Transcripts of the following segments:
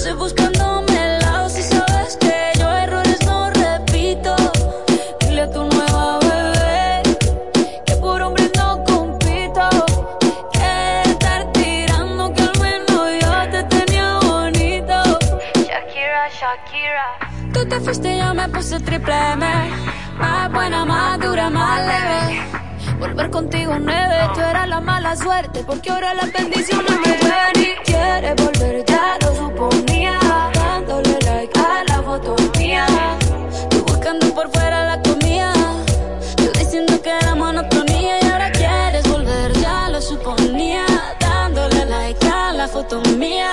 haces buscándome lado si sabes que yo errores no repito? Dile a tu nueva bebé que por hombre no compito. Que estar tirando que al menos yo te tenía bonito. Shakira, Shakira. Tú te fuiste y yo me puse triple M. Más buena, más dura, más leve. Volver contigo nueve, tú eras la mala suerte, porque ahora las bendiciones me ven y quieres volver, ya lo suponía, dándole like a la foto mía, tú buscando por fuera la comida, yo diciendo que era monotonía y ahora quieres volver, ya lo suponía, dándole like a la foto mía,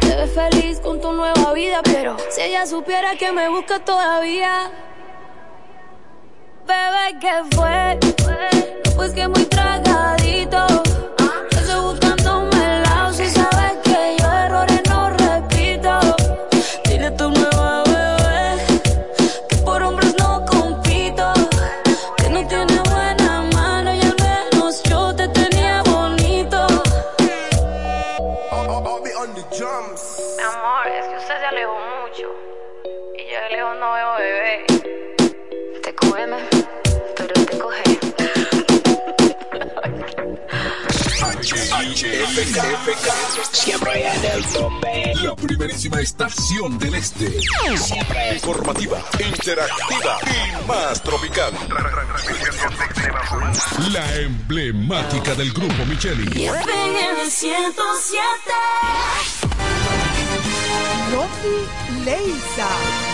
te ves feliz con tu nueva vida, pero si ella supiera que me busca todavía. Bebé, ¿qué fue? Pues que muy tragadito. Siempre en el tope. La primerísima estación del este. Siempre Informativa, interactiva y más tropical. La emblemática del grupo Micheli. en el 107. Rosy Leisa.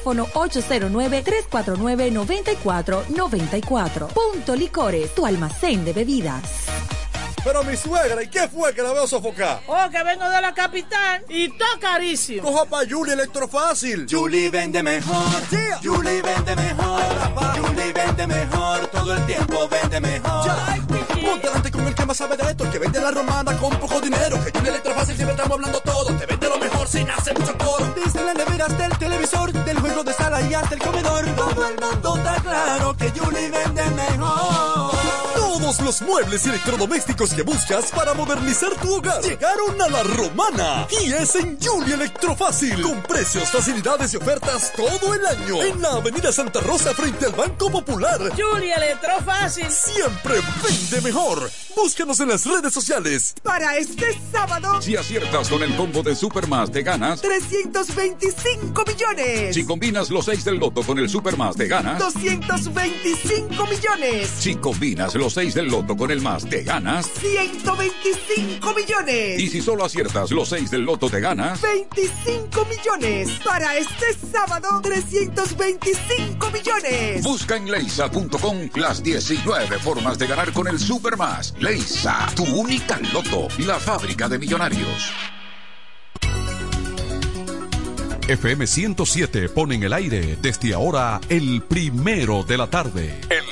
809-349-9494. Punto Licores, tu almacén de bebidas. Pero mi suegra, ¿y qué fue que la veo sofocar? Oh, que vengo de la capital y todo carísimo. Coja pa' Julie Electrofácil. Julie vende mejor. Julie vende mejor. Julie vende mejor. Todo el tiempo vende mejor. Ponte delante con el que más sabe de esto, el que vende la romana con poco dinero. Que Julie Electrofácil siempre estamos hablando todo. Te vende lo mejor sin hacer mucho coro. Desde la nevera hasta el televisor, del juego de sala y hasta el comedor. Todo el mundo está claro que Julie vende mejor. Todos los muebles y electrodomésticos que buscas para modernizar tu hogar llegaron a la romana. Y es en Julie Electrofácil. Con precios, facilidades y ofertas todo el año. En la avenida Santa Rosa frente al Banco Popular. Julie Electrofácil. Siempre vende mejor. Búscanos en las redes sociales. Para este sábado, Si aciertas con el combo de Supermas, te ganas. 325 millones. Si combinas los 6 del loto con el Supermas, te ganas. 225 millones. Si combinas los 6 del loto con el más, te ganas. 125 millones. Y si solo aciertas los 6 del loto, te ganas. 25 millones. Para este sábado, 325 millones. Busca en leisa.com las 19 formas de ganar con el Supermas. Leisa, tu única loto, la fábrica de millonarios. FM 107 pone en el aire desde ahora el primero de la tarde. El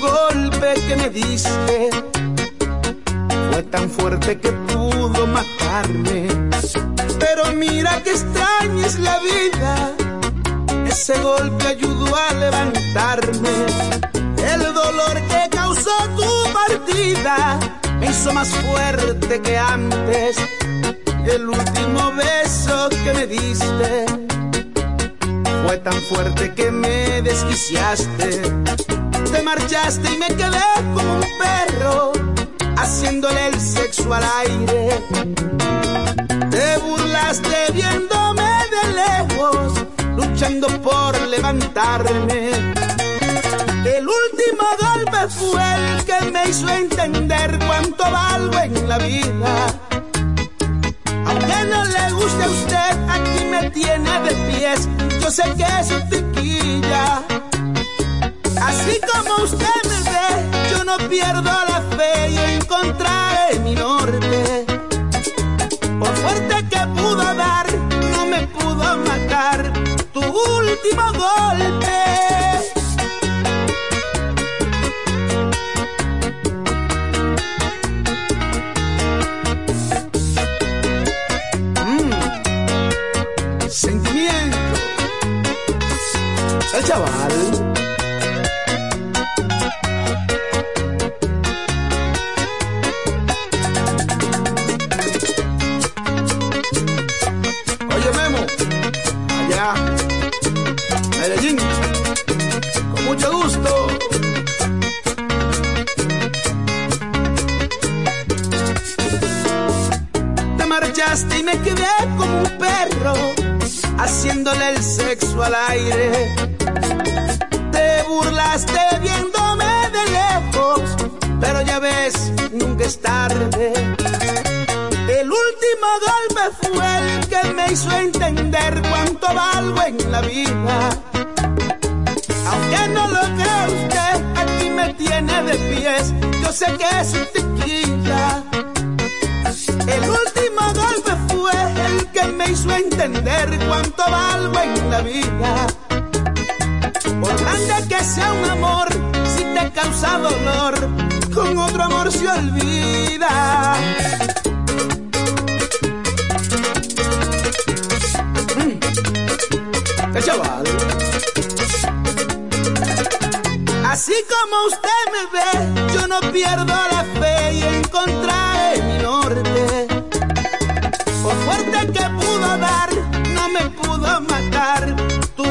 Golpe que me diste fue tan fuerte que pudo matarme. Pero mira que extraña es la vida. Ese golpe ayudó a levantarme. El dolor que causó tu partida me hizo más fuerte que antes. El último beso que me diste fue tan fuerte que me desquiciaste. Te marchaste y me quedé como un perro, haciéndole el sexo al aire. Te burlaste viéndome de lejos, luchando por levantarme. El último golpe fue el que me hizo entender cuánto valgo en la vida. Aunque no le guste a usted, aquí me tiene de pies. Yo sé que es tiquilla. Así como usted me ve, yo no pierdo la fe y encontraré mi norte. Por fuerte que pudo dar, no me pudo matar tu último golpe. Mm. Sentimiento. El chaval. Me quedé como un perro, haciéndole el sexo al aire. Te burlaste viéndome de lejos, pero ya ves, nunca es tarde. El último golpe fue el que me hizo entender cuánto valgo en la vida. Aunque no lo crea usted, aquí me tiene de pies. Yo sé que es un tequila. El último golpe hizo entender cuánto valgo en la vida. Por grande que sea un amor, si te causa dolor, con otro amor se olvida. ¡Qué chaval! Así como usted me ve, yo no pierdo la fe y encontraré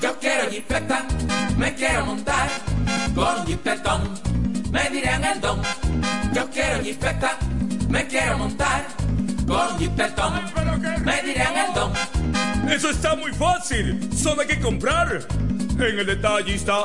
Yo quiero jipeta, me quiero montar con jipetón. Me dirán el don. Yo quiero jipeta, me quiero montar con jipetón. Me dirán el don. Eso está muy fácil. Solo hay que comprar. En el detallista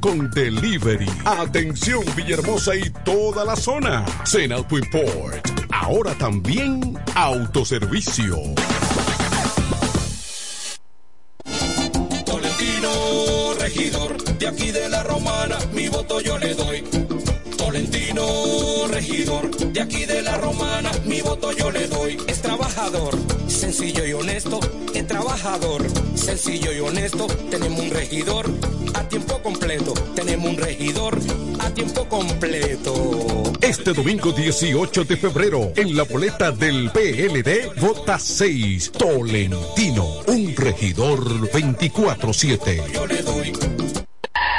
con delivery. Atención Villahermosa y toda la zona. Auto Import. Ahora también autoservicio. Tolentino, regidor, de aquí de la romana, mi voto yo le doy. Tolentino, regidor, de aquí de la romana, mi voto yo le doy. Es trabajador, sencillo y honesto, es trabajador, sencillo y honesto. Tenemos un regidor a tiempo completo, tenemos un regidor a tiempo completo. Este domingo 18 de febrero, en la boleta del PLD, vota 6, Tolentino, un regidor 24-7.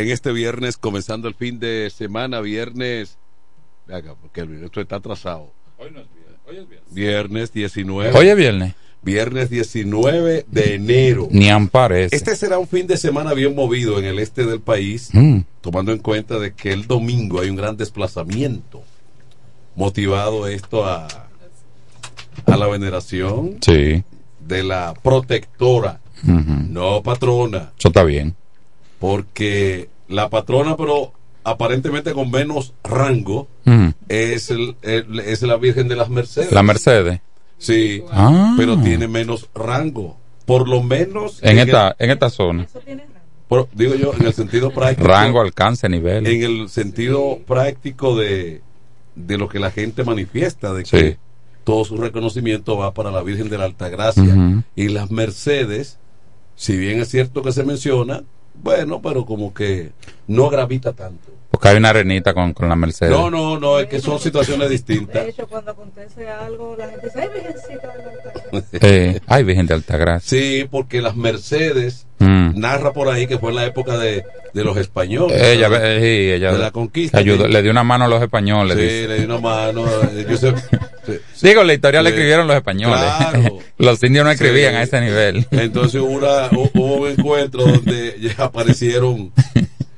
En este viernes, comenzando el fin de semana, viernes. Ve acá, porque el- esto está atrasado. Hoy no es viernes. Hoy es viernes. Viernes 19. Hoy es viernes. Viernes 19 de enero. Ni amparece. Este será un fin de semana bien movido en el este del país, Mm. tomando en cuenta de que el domingo hay un gran desplazamiento. Motivado esto a, a la veneración Sí. de la protectora, no patrona. Eso está bien. Porque la patrona, pero aparentemente con menos rango, Ujú. es, el, el- es la Virgen de las Mercedes. La Mercedes. Sí, Ah. pero tiene menos rango. Por lo menos En esta, en esta zona. por- digo yo, en el sentido práctico. Rango, alcance, nivel. En el sentido práctico de, de lo que la gente manifiesta, de que Sí. todo su reconocimiento va para la Virgen de la Altagracia. Ujú. Y las Mercedes, si bien es cierto que se menciona, bueno, pero como que no gravita tanto. Porque hay una arenita con, con la Mercedes. No, no, no, es que son situaciones distintas. De hecho, cuando acontece algo, la gente dice, ay, virgencita de Altagracia". Eh, ay, Virgen de Altagracia. Sí, porque las Mercedes Mm. narra por ahí que fue en la época de, de los españoles. Ella, eh, sí, ella de la conquista. ayudó- que- le dio una mano a los españoles. Sí, dice. le dio una mano. eh, yo sé- sí, Digo, la historia la escribieron los españoles. Claro. los indios no escribían Sí. a ese nivel. Entonces hubo, una- hu- hubo un encuentro donde ya aparecieron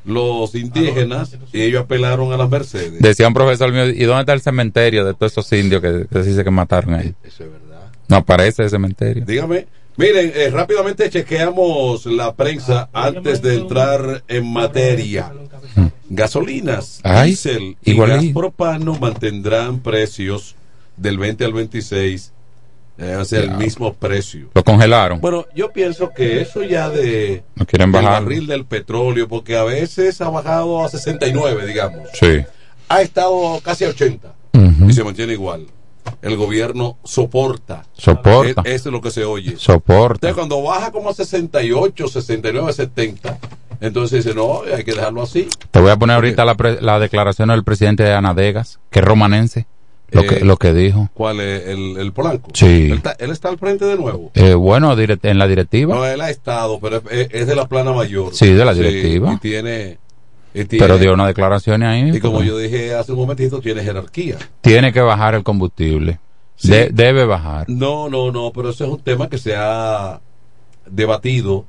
los indígenas y ellos apelaron a las Mercedes. Decía un profesor mío, ¿y dónde está el cementerio de todos esos indios que, que se dice que mataron ahí? Eso es verdad. No aparece el cementerio. Dígame. Miren, eh, rápidamente chequeamos la prensa antes de entrar en materia. Gasolinas, Ay, diésel y gas propano mantendrán precios del 20 al 26, eh, o sea, el mismo precio. Lo congelaron. Bueno, yo pienso que eso ya de No quieren bajar. barril del petróleo, porque a veces ha bajado a 69, digamos. Sí. Ha estado casi a 80 Ujú. y se mantiene igual. El gobierno soporta. Soporta. Es- Eso es lo que se oye. Soporta. Entonces, cuando baja como a 68, 69, 70, entonces dice, no, hay que dejarlo así. Te voy a poner ahorita la, pre- la declaración del presidente de Anadegas, que es romanense, lo, Eh, que, lo que dijo. ¿Cuál es? El, el Polanco. Sí. Él está, él está al frente de nuevo. Eh, bueno, en la directiva, No, él ha estado, pero es, es de la plana mayor. Sí, de la directiva. y tiene, tiene- pero dio una declaración ahí. Y como pues, yo dije hace un momentito, tiene jerarquía. Tiene que bajar el combustible. Sí. De- debe bajar. No, no, no, pero eso es un tema que se ha debatido,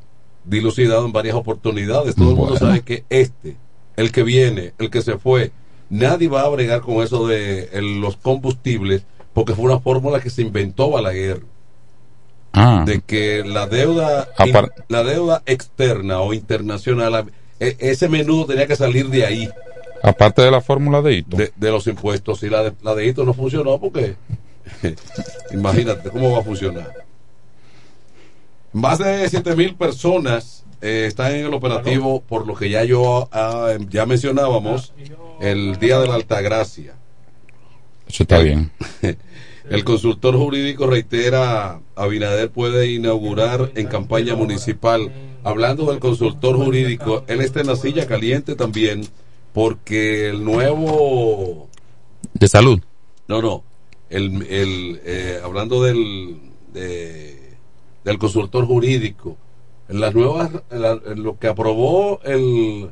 dilucidado en varias oportunidades. Todo el mundo sabe que este, el que viene, el que se fue, nadie va a bregar con eso de el- los combustibles, porque fue una fórmula que se inventó Balaguer. Ah, de que la deuda in- la deuda externa o internacional e- ese menudo tenía que salir de ahí aparte de la fórmula de Ito. de, de los impuestos y la de, la de Hito no funcionó porque imagínate cómo va a funcionar más de 7 mil personas eh, están en el operativo por lo que ya yo ah, ya mencionábamos el día de la Altagracia Eso está bien. El consultor jurídico reitera, Abinader puede inaugurar en campaña municipal hablando del consultor jurídico, él está en la silla caliente también porque el nuevo... De salud. No, no. El, el, eh, hablando del, de- del consultor jurídico, en las nuevas, en la- en lo que aprobó el,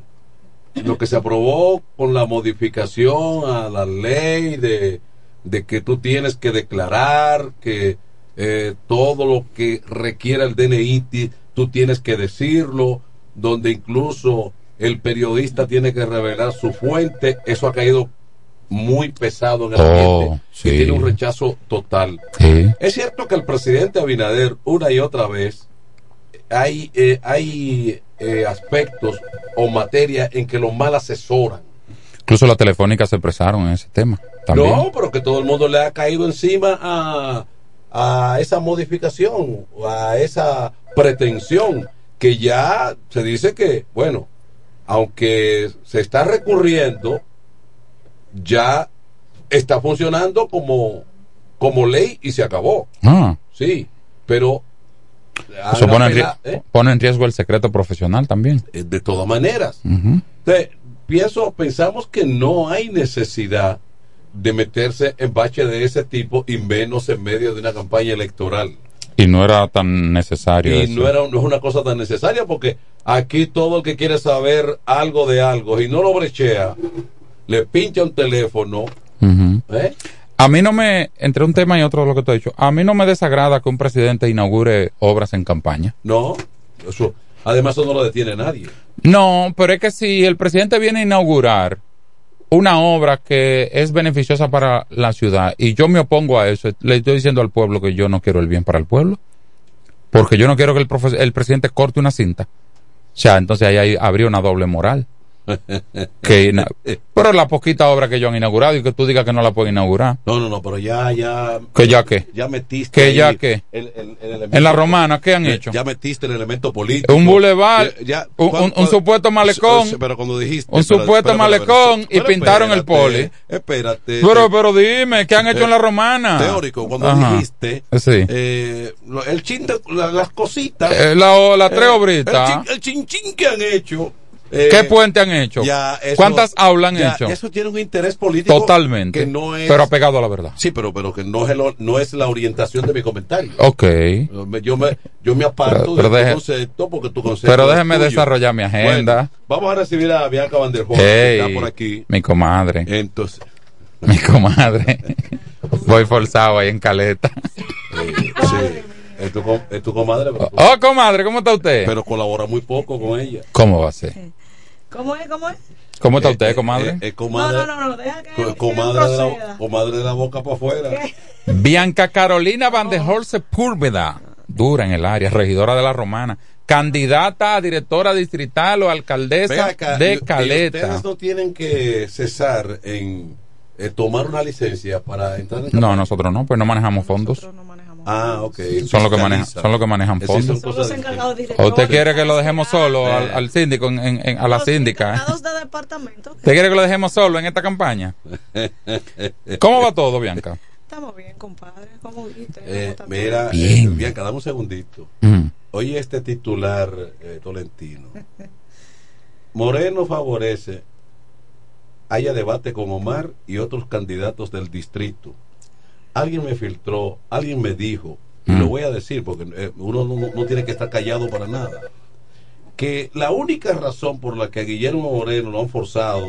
lo que se aprobó con la modificación a la ley de, de que tú tienes que declarar que eh, todo lo que requiera el DNI tú tienes que decirlo, donde incluso el periodista tiene que revelar su fuente, eso ha caído muy pesado en el Oh, ambiente sí. y tiene un rechazo total. Sí. Es cierto que el presidente Abinader una y otra vez hay, eh, hay eh, aspectos o materia en que lo mal asesoran. Incluso la telefónica se expresaron en ese tema. También. No, pero que todo el mundo le ha caído encima a, a esa modificación, a esa pretensión, que ya se dice que, bueno, aunque se está recurriendo, ya está funcionando como, como ley y se acabó. Ah, Sí, pero... eso en, ¿eh? pone en riesgo el secreto profesional también. Eh, De todas maneras. Entonces, pienso, pensamos que no hay necesidad de meterse en bache de ese tipo y menos en medio de una campaña electoral. Y no era tan necesario. Y eso. no, era, no es una cosa tan necesaria porque aquí todo el que quiere saber algo de algo y no lo brechea, le pincha un teléfono. ¿eh? A mí no me, entre un tema y otro lo que te he dicho, a mí no me desagrada que un presidente inaugure obras en campaña. No, eso, además eso no lo detiene nadie. No, pero es que si el presidente viene a inaugurar una obra que es beneficiosa para la ciudad y yo me opongo a eso, le estoy diciendo al pueblo que yo no quiero el bien para el pueblo, porque yo no quiero que el, el presidente corte una cinta. O sea, entonces ahí hay- habría una doble moral. Que pero la poquita obra que ellos han inaugurado y que tú digas que no la pueden inaugurar. No, no, no, pero ya, ya. ¿Que ya qué? Ya metiste. ¿Que ya qué? el- el- En la romana, ¿qué han ya- hecho? Ya metiste el elemento político. Un bulevar, un, un- un supuesto malecón, Pero cuando dijiste. un espera, supuesto espera, malecón espera, y pintaron el poli. Espérate. Pero, pero dime, ¿qué han hecho en la romana? Teórico, cuando Ajá. dijiste. Sí. eh, el chin de- la- las cositas. Eh, la- la tres eh, obritas. El chin, el chin chin que han hecho. Eh, ¿Qué puente han hecho? ya eso- ¿Cuántas aulas han ya, hecho? Eso tiene un interés político. Totalmente. Que no es. Pero apegado a la verdad. Sí, pero, pero que no es, el- no es la orientación de mi comentario. Ok. Yo me, yo aparto Pero- pero de deje- tu concepto porque tu concepto Pero es déjeme tuyo. desarrollar mi agenda. Bueno, vamos a recibir a Bianca Van der Hoorn, que está por aquí. mi comadre. Entonces, Mi comadre. Voy forzado ahí en caleta. eh, sí, es tu, com- es tu comadre, pero, Oh, comadre, ¿cómo está usted? pero colabora muy poco con ella. ¿Cómo va a ser? ¿Cómo es? ¿Cómo es? ¿Cómo está Eh, usted, eh, comadre? eh, eh, comadre, No, no, no, no, deja que, co- que comadre, de la, comadre de la boca para afuera. Bianca Carolina Van der Hoorn Sepúlveda, dura en el área, regidora de la Romana, candidata a directora distrital o alcaldesa acá, de y Caleta. Ustedes no tienen que cesar en eh, tomar una licencia para entrar en No, nosotros no, pues no manejamos fondos. Ah, ok. Son los que manejan, son los que manejan ¿O usted quiere que lo dejemos solo al, Eh. al síndico, en- en- en- a la los síndica? encargados de departamento. ¿Usted quiere que lo dejemos solo en esta campaña? ¿Cómo va todo, Bianca? Estamos bien, compadre. ¿Cómo viste? Eh, ¿Cómo está mira, Bien. Mm. eh, Bianca, dame un segundito. Oye, este titular eh, tolentino. Moreno favorece haya debate con Omar y otros candidatos del distrito. Alguien me filtró, alguien me dijo, y Mm. lo voy a decir porque eh, uno no, tiene que estar callado para nada, que la única razón por la que a Guillermo Moreno lo han forzado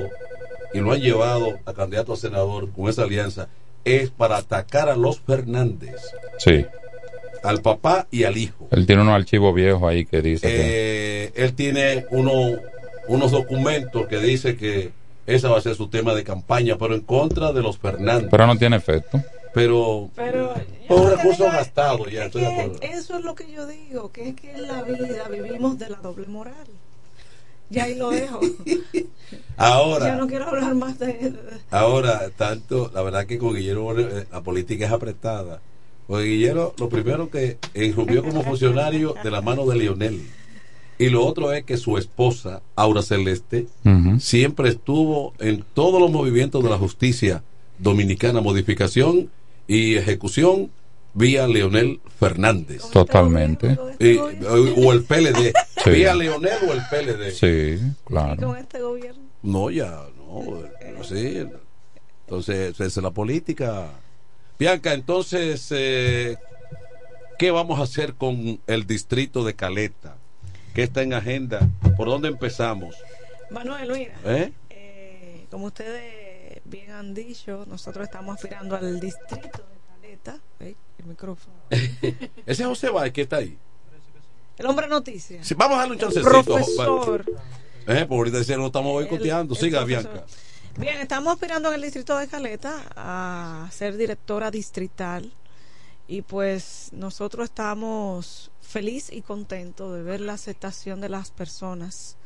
y lo han llevado a candidato a senador con esa alianza es para atacar a los Fernández, Sí. al papá y al hijo. Él tiene unos archivos viejos ahí que dice que... Eh, él tiene uno, unos documentos que dice que ese va a ser su tema de campaña, pero en contra de los Fernández. Pero no tiene efecto. Pero Pero por un recurso gastado, ya estoy de acuerdo. eso es lo que yo digo, que es que en la vida vivimos de la doble moral. Ya ahí lo dejo. Ahora, Ya no quiero hablar más de... ahora, tanto, la verdad que con Guillermo eh, la política es apretada. Porque Guillermo, lo primero que irrumpió como funcionario de la mano de Lionel. Y lo otro es que su esposa, Aura Celeste, siempre estuvo en todos los movimientos de la justicia dominicana, modificación y ejecución vía Leonel Fernández. Totalmente. Y- o el PLD. Sí. Vía Leonel o el PLD. Sí, claro. con este gobierno. No, ya, no, sí. Entonces, esa es la política. Bianca, entonces, eh, ¿qué vamos a hacer con el distrito de Caleta? ¿Qué está en agenda? ¿Por dónde empezamos? Manuel, mira, ¿Eh? eh, como ustedes bien han dicho, nosotros estamos aspirando al distrito de Caleta. Ey, el micrófono. Ese es José Báez que está ahí. El hombre noticia. Sí, vamos a darle un chancecito. Profesor. Eh, porque ahorita dicen, no estamos boicoteando. Siga. Bianca. Bien, estamos aspirando en el distrito de Caleta a ser directora distrital y pues nosotros estamos feliz y contentos de ver la aceptación de las personas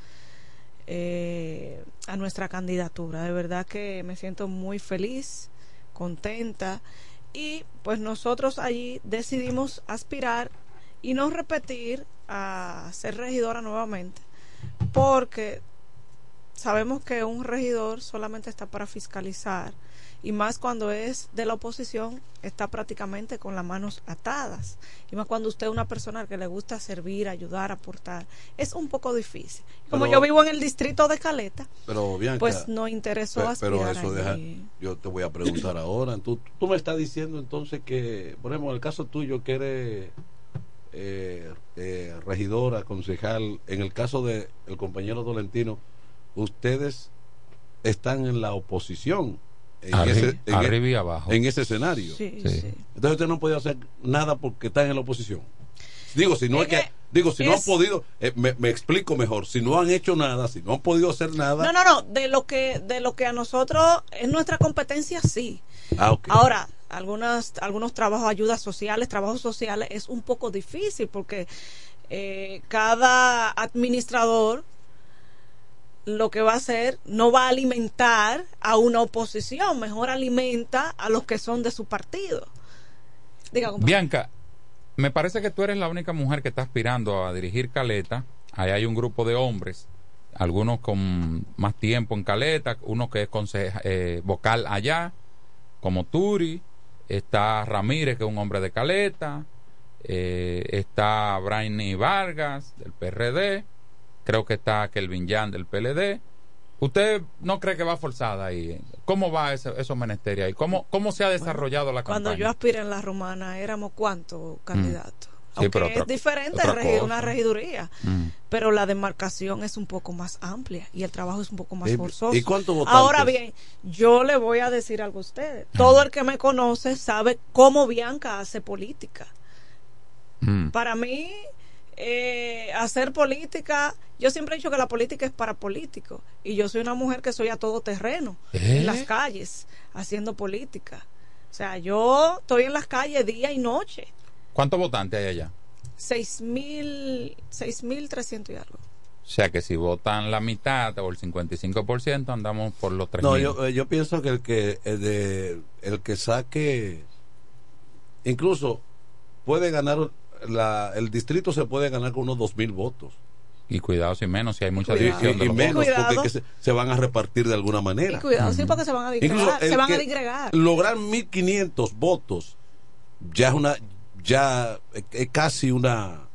eh, a nuestra candidatura. De verdad que me siento muy feliz, contenta y pues nosotros allí decidimos aspirar y no repetir a ser regidora nuevamente porque sabemos que un regidor solamente está para fiscalizar y más cuando es de la oposición está prácticamente con las manos atadas y más cuando usted es una persona que le gusta servir, ayudar, aportar es un poco difícil. Como Pero- yo vivo en el distrito de Caleta, Pero, Bianca. pues no interesó Pe- Pero aspirar eso deja, yo te voy a preguntar ahora. Tú, tú me estás diciendo entonces que, por ejemplo, en el caso tuyo que eres eh, eh, regidora, concejal, en el caso de el compañero Tolentino, ustedes están en la oposición. En Arri- ese, en, arriba e- y abajo. en ese escenario. Sí, Sí. sí. Entonces usted no puede hacer nada porque están en la oposición. Digo, si no es Es que, que digo, si no han podido, eh, me, me explico mejor, si no han hecho nada, si no han podido hacer nada. No, no, no, de lo que de lo que a nosotros es nuestra competencia sí. Ah. Ahora, algunas, algunos trabajos, ayudas sociales, trabajos sociales es un poco difícil porque eh, cada administrador lo que va a hacer no va a alimentar a una oposición, mejor alimenta a los que son de su partido. Diga. Bianca, me parece que tú eres la única mujer que está aspirando a dirigir Caleta. Ahí hay un grupo de hombres, algunos con más tiempo en Caleta, uno que es eh, vocal allá, como Turi, está Ramírez, que es un hombre de Caleta, eh, está Brainy Vargas, del PRD, creo que está Kelvin Jan, del PLD. ¿Usted no cree que va forzada ahí? ¿Cómo va ese, esos menesteres ahí? ¿Cómo, ¿Cómo se ha desarrollado la Cuando campaña? yo aspiré en la romana éramos cuántos candidatos. Sí, Aunque otra- es diferente otra regi- cosa. una regiduría, Mm. pero la demarcación es un poco más amplia y el trabajo es un poco más ¿Y- forzoso. y cuántos votantes? Ahora bien, yo le voy a decir algo a ustedes. Todo el que me conoce sabe cómo Bianca hace política. Mm. Para mí, eh, hacer política, yo siempre he dicho que la política es para políticos y yo soy una mujer que soy a todo terreno, ¿Eh? en las calles, haciendo política. O sea, yo estoy en las calles día y noche. ¿Cuántos votantes hay allá? Seis mil, seis mil trescientos y algo. O sea que si votan la mitad o el 55%, andamos por los 3 No, yo, eh, yo pienso que el que el, de, el que saque incluso puede ganar la, el distrito se puede ganar con unos dos mil votos Y cuidado si menos, si hay mucha división. y menos porque que se, se van a repartir de alguna manera Y cuidado, sí, porque se van a el Se van a que disgregar. lograr 1500 votos ya es una ya es- es casi una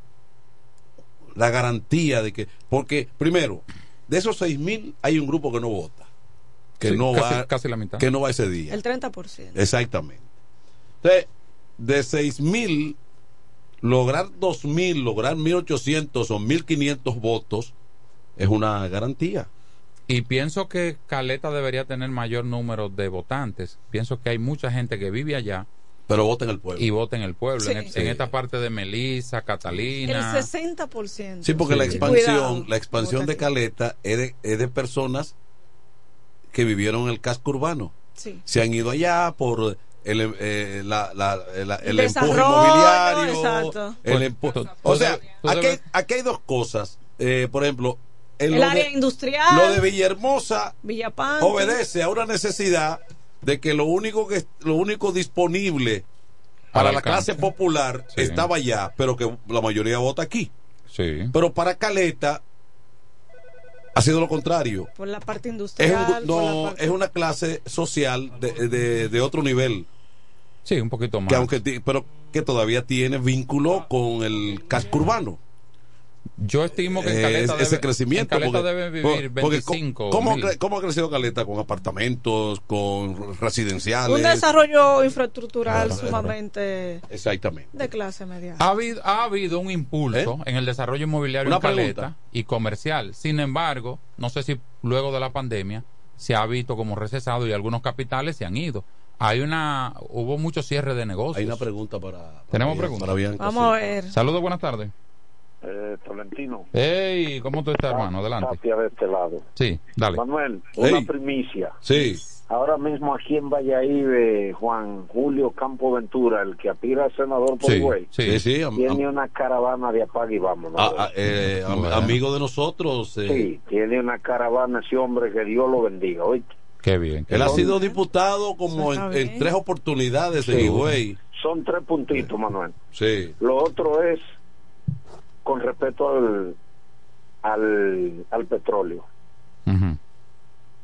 la garantía de que porque primero de esos 6000 hay un grupo que no vota que Sí, no casi- va casi la mitad. que no va ese día El 30%. Exactamente. Entonces, de 6.000, lograr 2.000, lograr 1.800 o 1.500 votos es una garantía. Y pienso que Caleta debería tener mayor número de votantes. Pienso que hay mucha gente que vive allá. Pero vota en el pueblo. Y vota en el pueblo. Sí. En, esta parte de Melissa, El Catalina. 60%. Sí, porque la expansión, Cuidado. la expansión de Caleta es de, es de personas que vivieron en el casco urbano. Sí. Se han ido allá por el, eh, la, la- la- el empuje inmobiliario. exacto. el Pues, empu- tú- o tú sea, tú aquí, debes- aquí hay dos cosas. Eh, por ejemplo, en El lo área de- industrial. Lo de Villahermosa Villapanti. obedece a una necesidad de que lo único que lo único disponible para la clase popular Sí. estaba allá, pero que la mayoría vota aquí. Sí. Pero para Caleta ha sido lo contrario. Por la parte Es, industrial. un- por la no, parte- es una clase social de, de- de otro nivel. Sí, un poquito más. Que aunque pero que todavía tiene vínculo con el casco urbano. Yo estimo que en Eh, Caleta ese debe- crecimiento. en Caleta porque- debe vivir porque 25 ¿cómo, ¿Cómo ha crecido Caleta? Con apartamentos, con residenciales. Un desarrollo infraestructural Claro. sumamente Exactamente. de clase media. Ha habido, ha habido un impulso en el desarrollo inmobiliario ¿Eh? Una en Caleta pregunta. y comercial. Sin embargo, no sé si luego de la pandemia se ha visto como recesado y algunos capitales se han ido. Hay una, hubo mucho cierre de negocios. Hay una pregunta para. Tenemos Bian- preguntas. para Vamos a ver. Saludos, buenas tardes. Eh, Tolentino. Hey, ¿cómo tú estás, hermano? Adelante. Tapia de este lado. Sí, dale. Manuel, una Hey. primicia. Sí. Ahora mismo aquí en Valladolid, Juan Julio Campo Ventura, el que aspira a senador por Sí, Higüey, sí, sí, tiene am- una caravana de apague y vámonos. Ah, ah, eh, am- amigo de nosotros. eh, Sí, tiene una caravana ese hombre, que Dios lo bendiga. ¿oíste? Qué bien. qué Él ha sido diputado como en, tres oportunidades en Sí. Higüey. Son tres puntitos, Manuel. Sí. Lo otro es con respecto al, al, al petróleo.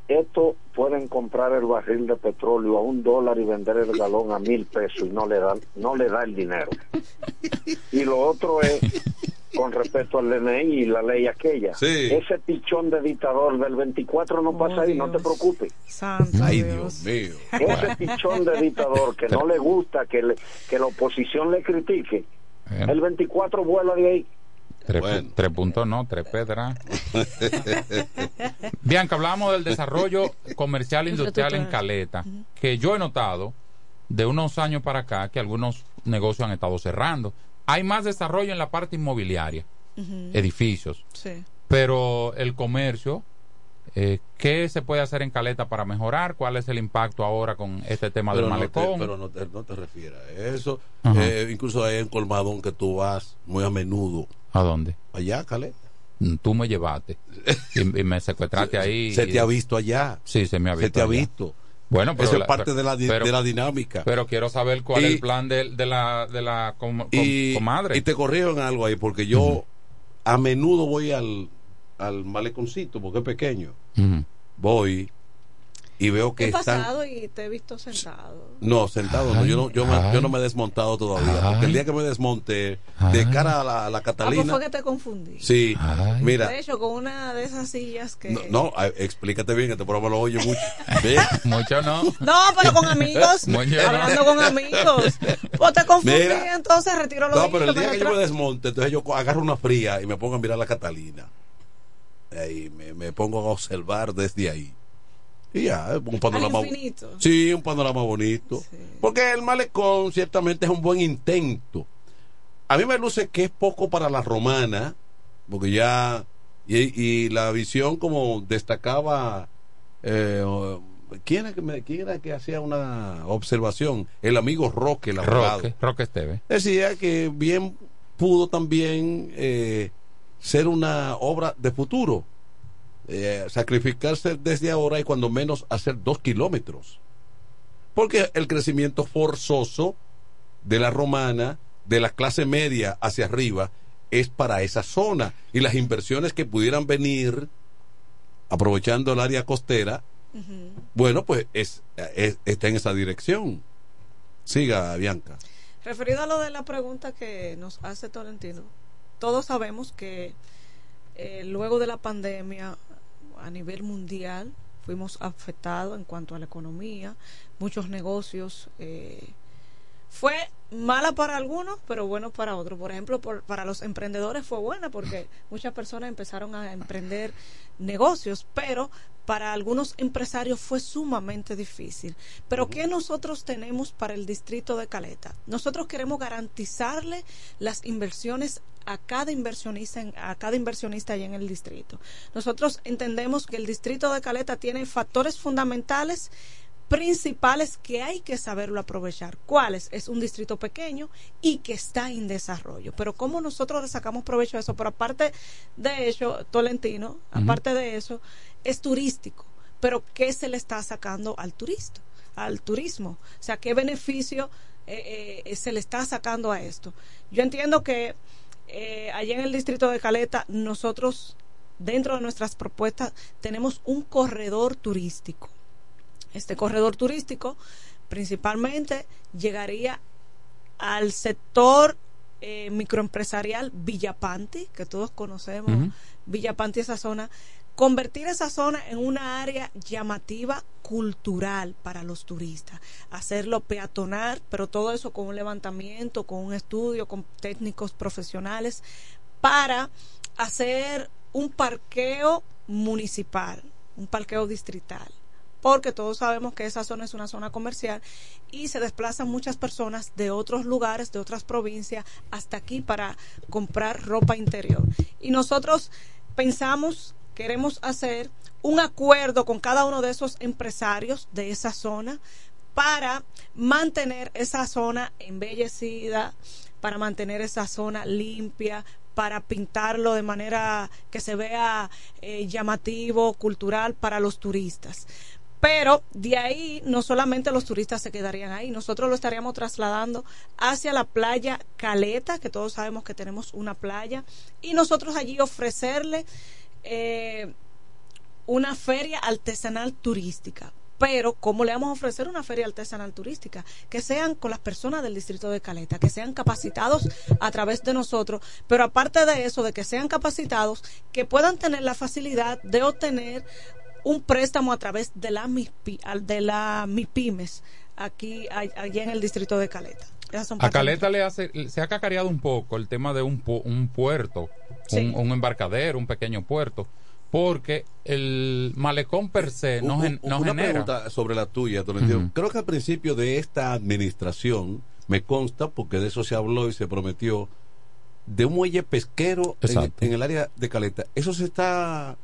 Esto pueden comprar el barril de petróleo a un dólar y vender el galón a mil pesos y no le dan, no le da el dinero. Y lo otro es con respecto al DNI y la ley aquella. Sí. Ese pichón de dictador del 24 no pasa ahí, no te preocupes. Ay, Dios mío. Ese pichón de dictador que no le gusta que, le- que la oposición le critique, Bueno. el 24 vuela de ahí. Tres, pu- tres puntos no, tres pedras. Bianca, hablamos del desarrollo comercial e industrial en Caleta, que yo he notado de unos años para acá que algunos negocios han estado cerrando. Hay más desarrollo en la parte inmobiliaria, edificios, Sí. pero el comercio, eh, ¿qué se puede hacer en Caleta para mejorar? ¿Cuál es el impacto ahora con este tema Pero, del no te, malecón? pero no te, no te refieras a eso. Eh, incluso hay en Colmadón que tú vas muy a menudo. ¿A dónde? Allá, Caleta. Mm, Tú me llevaste y, y me secuestraste ahí. Se te ha visto allá. Sí, se me ha visto. Se te ha visto. Bueno, pero Eso es parte pero- de, la, di- pero- de la dinámica. Pero quiero saber cuál Y- es el plan de, de la, de la com- com- y, comadre. y te corrijo en algo ahí, porque yo a menudo voy al, al maleconcito, porque es pequeño. Voy y veo que He están... pasado y te he visto sentado. No, sentado, no, yo no, yo, me- yo no me he desmontado todavía. Porque el día que me desmonte de cara a la, a la Ah, pues Catalina. fue que te confundí. Sí, mira. De hecho, con una de esas sillas que... No, explícate bien, que este programa lo oye mucho. Mucho no. No, pero con amigos. Hablando con amigos. Pues te confundí, Mira. entonces retiro lo No, pero el día que yo me desmonte, entonces yo agarro una fría y me pongo a mirar a la Catalina. Ahí me, me pongo a observar desde ahí. Y ya, un panorama. Infinito. Sí, un panorama bonito. Porque el malecón ciertamente es un buen intento. A mí me luce que es poco para la romana, porque ya. Y, y la visión, como destacaba. Eh, ¿quién, era que me- quién era que hacía una observación? El amigo Roque, el abogado. Roque, Roque Esteve. Decía que bien pudo también eh, ser una obra de futuro. Eh, sacrificarse desde ahora y cuando menos hacer dos kilómetros. Porque el crecimiento forzoso de la romana, de la clase media hacia arriba, es para esa zona. Y las inversiones que pudieran venir, aprovechando el área costera, bueno, pues es, es- está en esa dirección. Siga, Bianca. Referido a lo de la pregunta que nos hace Tolentino, todos sabemos que eh, luego de la pandemia a nivel mundial fuimos afectados en cuanto a la economía, muchos negocios. eh, fue mala para algunos, pero bueno para otros. Por ejemplo, por- para los emprendedores fue buena porque muchas personas empezaron a emprender negocios, pero para algunos empresarios fue sumamente difícil. Pero ¿qué nosotros tenemos para el distrito de Caleta? Nosotros queremos garantizarle las inversiones a cada inversionista en- a cada inversionista allá en el distrito. Nosotros entendemos que el distrito de Caleta tiene factores fundamentales principales que hay que saberlo aprovechar. ¿Cuáles? Es un distrito pequeño y que está en desarrollo. Pero ¿cómo nosotros le sacamos provecho de eso? Pero aparte de eso, Tolentino, aparte de eso, es turístico. Pero ¿qué se le está sacando al turista? Al turismo. O sea, ¿qué beneficio eh, eh, se le está sacando a esto? Yo entiendo que eh, allá en el distrito de Caleta, nosotros, dentro de nuestras propuestas, tenemos un corredor turístico Este corredor turístico principalmente llegaría al sector eh, microempresarial Villapanti, que todos conocemos, Ujú. Villapanti, esa zona, convertir esa zona en una área llamativa cultural para los turistas, hacerlo peatonal, pero todo eso con un levantamiento, con un estudio, con técnicos profesionales, para hacer un parqueo municipal, un parqueo distrital porque todos sabemos que esa zona es una zona comercial y se desplazan muchas personas de otros lugares, de otras provincias, hasta aquí para comprar ropa interior. Y nosotros pensamos, queremos hacer un acuerdo con cada uno de esos empresarios de esa zona para mantener esa zona embellecida, para mantener esa zona limpia, para pintarlo de manera que se vea eh, llamativo, cultural para los turistas. Pero de ahí no solamente los turistas se quedarían ahí, nosotros lo estaríamos trasladando hacia la playa Caleta, que todos sabemos que tenemos una playa, y nosotros allí ofrecerle eh, una feria artesanal turística. Pero, ¿cómo le vamos a ofrecer una feria artesanal turística? Que sean con las personas del distrito de Caleta, que sean capacitados a través de nosotros, pero aparte de eso, de que sean capacitados, que puedan tener la facilidad de obtener un préstamo a través de la MIPI, al- de la MIPIMES aquí allá en el distrito de Caleta. A Caleta le hace, se ha cacareado un poco el tema de un, pu- un puerto, Sí. un, un embarcadero, un pequeño puerto, porque el malecón per se no, Un- no una genera. pregunta sobre la tuya. Creo que al principio de esta administración, me consta, porque de eso se habló y se prometió, de un muelle pesquero en, el área de Caleta. Eso se está...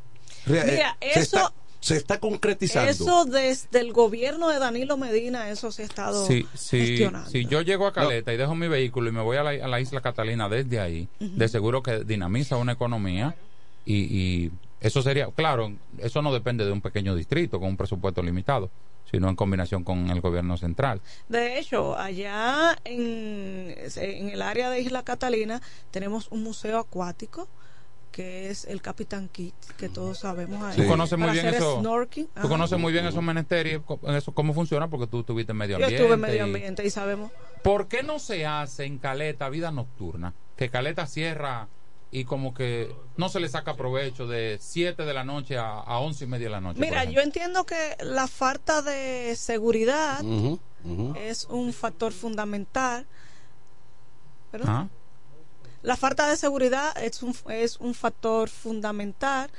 Mira, eh, se eso- está, se está concretizando. Eso desde el gobierno de Danilo Medina, eso se ha estado Si, si, gestionando. si yo llego a Caleta y dejo mi vehículo y me voy a la, a la isla Catalina desde ahí, de seguro que dinamiza una economía y, y eso sería, claro, eso no depende de un pequeño distrito con un presupuesto limitado, sino en combinación con el gobierno central. De hecho, allá en, en el área de Isla Catalina tenemos un museo acuático que es el Capitán Kit, que todos sabemos ahí. Tú conoces muy Para bien eso. snorkeling. Tú Ajá. conoces muy bien esos menesteres, eso cómo funciona porque tú estuviste en medio Yo ambiente. estuve en medio y- ambiente y sabemos. ¿Por qué no se hace en Caleta vida nocturna? Que Caleta cierra y como que no se le saca provecho de 7 de la noche a, a 11 y media de la noche. Mira, yo entiendo que la falta de seguridad es un factor fundamental. ¿verdad? Ah. La falta de seguridad es un, es un factor fundamental.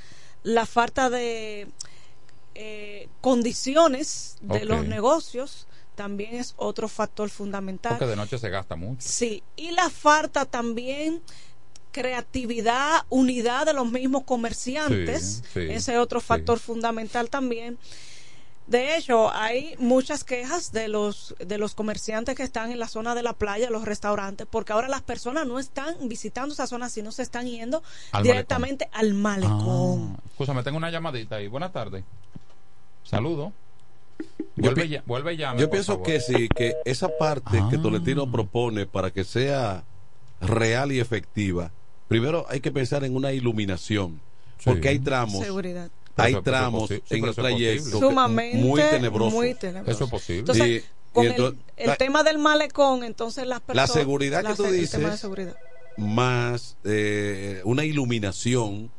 La falta de eh, condiciones de los negocios también es otro factor fundamental. Porque de noche se gasta mucho. Sí, y la falta también creatividad, unidad de los mismos comerciantes, Sí, sí, ese es otro sí. factor fundamental también. De hecho, hay muchas quejas de los de los comerciantes que están en la zona de la playa, los restaurantes, porque ahora las personas no están visitando esa zona, sino se están yendo Al directamente al malecón. Ah, escúchame, tengo una llamadita ahí. Buenas tardes. Saludo. Yo Vuelve, pi- ya, vuelve y llame, Yo pienso favor. que sí, que esa parte que Ah. Tolentino propone para que sea real y efectiva, primero hay que pensar en una iluminación, porque hay tramos, Seguridad. Hay eso- eso tramos en el trayecto Sumamente muy tenebroso. muy tenebroso. Eso es posible. Entonces, Y- con el- entonces, el, la- tema del malecón, entonces las La personas... seguridad la que tú el dices, tema de seguridad. más eh, una iluminación,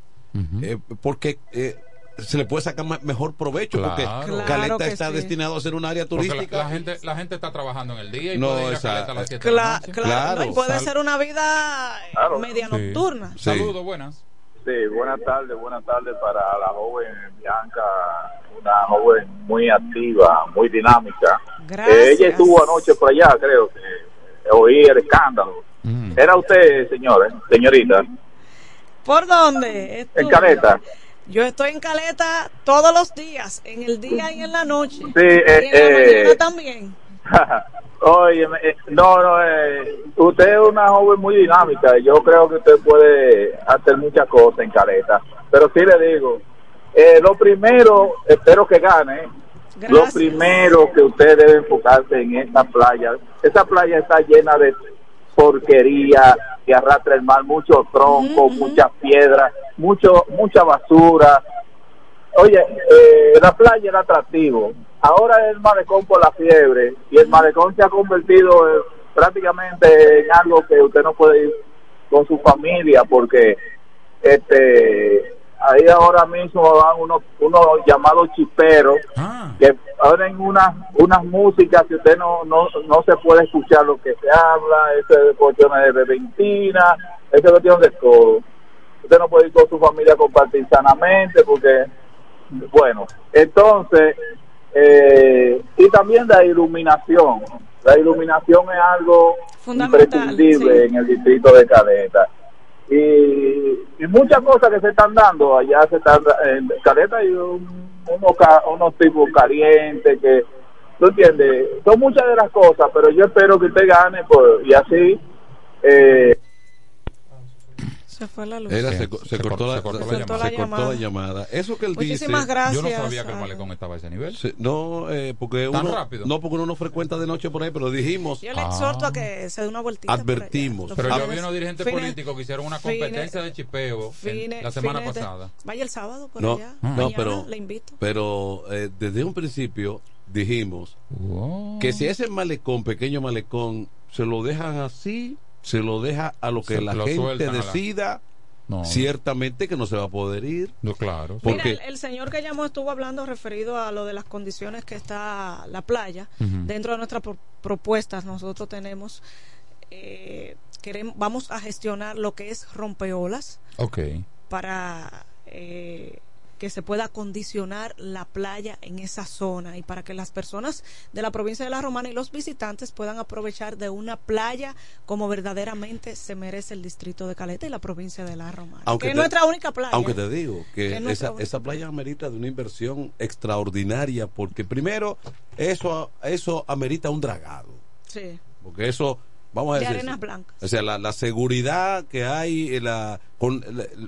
eh, porque eh, se le puede sacar mejor provecho, Claro. porque Claro Caleta está sí. destinado a ser un área la, turística. la gente, la gente está trabajando en el día y No, puede ir a esa- Caleta a las 7 de la noche. claro, Claro. ¿no? y puede Sal- ser una vida eh, Claro. media Sí. nocturna. Sí. Saludos, buenas. Sí, buenas tardes, buenas tardes para la joven Bianca, una joven muy activa, muy dinámica. Gracias. Eh, ella estuvo anoche por allá, creo que oí el escándalo. Mm. Era usted, señores, señorita, ¿Por dónde? en. Caleta. Yo estoy en Caleta todos los días, en el día y en la noche. Sí, y eh, en la eh, mañana también. Oye, eh, no, no, eh, usted es una joven muy dinámica. Yo creo que usted puede hacer muchas cosas en Caleta. Pero sí le digo, eh, lo primero, espero que gane. Lo primero que usted debe enfocarse en esta playa. Esta playa está llena de porquería que arrastra el mar, mucho tronco, muchas piedras, mucho, mucha basura. Oye, eh, la playa era atractivo ahora es el malecón por la fiebre y el malecón se ha convertido eh, prácticamente en algo que usted no puede ir con su familia porque este ahí ahora mismo van unos unos llamados chiperos que abren unas unas músicas que usted no, no no se puede escuchar lo que se habla ese de cuestiones de beventina ese cuestión de todo. Usted no puede ir con su familia a compartir sanamente porque bueno entonces eh, y también la iluminación. La iluminación es algo imprescindible en el distrito de Caleta. Y, y muchas cosas que se están dando allá se están en Caleta hay un- unos unos tipos calientes que tú entiendes son muchas de las cosas pero yo espero que usted gane por, y así eh, Se fue la luz. Era, Sí, se, co- se se cortó, la, cortó la se llamada. se cortó la llamada. Eso que él Muchísimas dice. gracias. Yo no sabía que el malecón estaba a ese nivel. Sí, no, eh, porque ¿Tan uno, rápido? no, porque uno no frecuenta de noche por ahí, pero dijimos. Yo le exhorto a que se dé una vueltita. Advertimos. Pero yo vi unos dirigentes fines- políticos que hicieron una fines- competencia de chipeo en- la semana de- pasada. Vaya el sábado por No, allá. no, pero, le invito. pero eh, desde un principio dijimos que si ese malecón, pequeño malecón, se lo dejan así, se lo deja a lo que Se la lo gente decida, No. ciertamente que no se va a poder ir. No, claro. Mira, Porque el, el señor que llamó estuvo hablando referido a lo de las condiciones que está la playa. Dentro de nuestras pro- propuestas nosotros tenemos, eh, queremos, vamos a gestionar lo que es rompeolas Ok. para eh, que se pueda acondicionar la playa en esa zona y para que las personas de la provincia de La Romana y los visitantes puedan aprovechar de una playa como verdaderamente se merece el distrito de Caleta y la provincia de La Romana. Aunque que es nuestra única playa. Aunque te digo Que esa, playa amerita de una inversión extraordinaria, porque primero eso, eso amerita un dragado, Sí. porque eso, vamos a De decir, arenas blancas. o sea, la, la seguridad que hay, eh, la, con,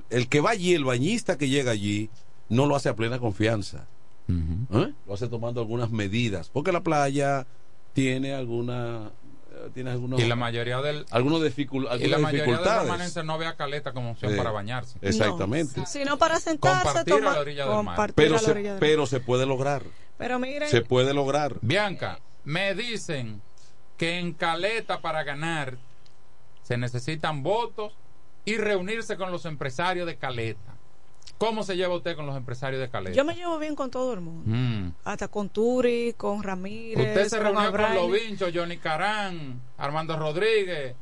el que va allí, el bañista que llega allí, no lo hace a plena confianza, ¿eh? lo hace tomando algunas medidas, porque la playa tiene alguna eh, tiene algunos Y la mayoría del algunos dificul- y la mayoría de los dificultades. romanenses no ve a caleta como opción para bañarse. Exactamente. Sino para sentarse, Compartir a tomar- la orilla del mar. compartir Pero a la se, orilla del pero se puede lograr. Pero miren, Se puede lograr. Bianca, me dicen que en Caleta para ganar se necesitan votos y reunirse con los empresarios de Caleta. ¿Cómo se lleva usted con los empresarios de Caleta? yo me llevo bien con todo el mundo. Mm. Hasta con Turi, con Ramírez. Usted se con reunió con Abraili. los Vinchos, Johnny Carán, Armando Rodríguez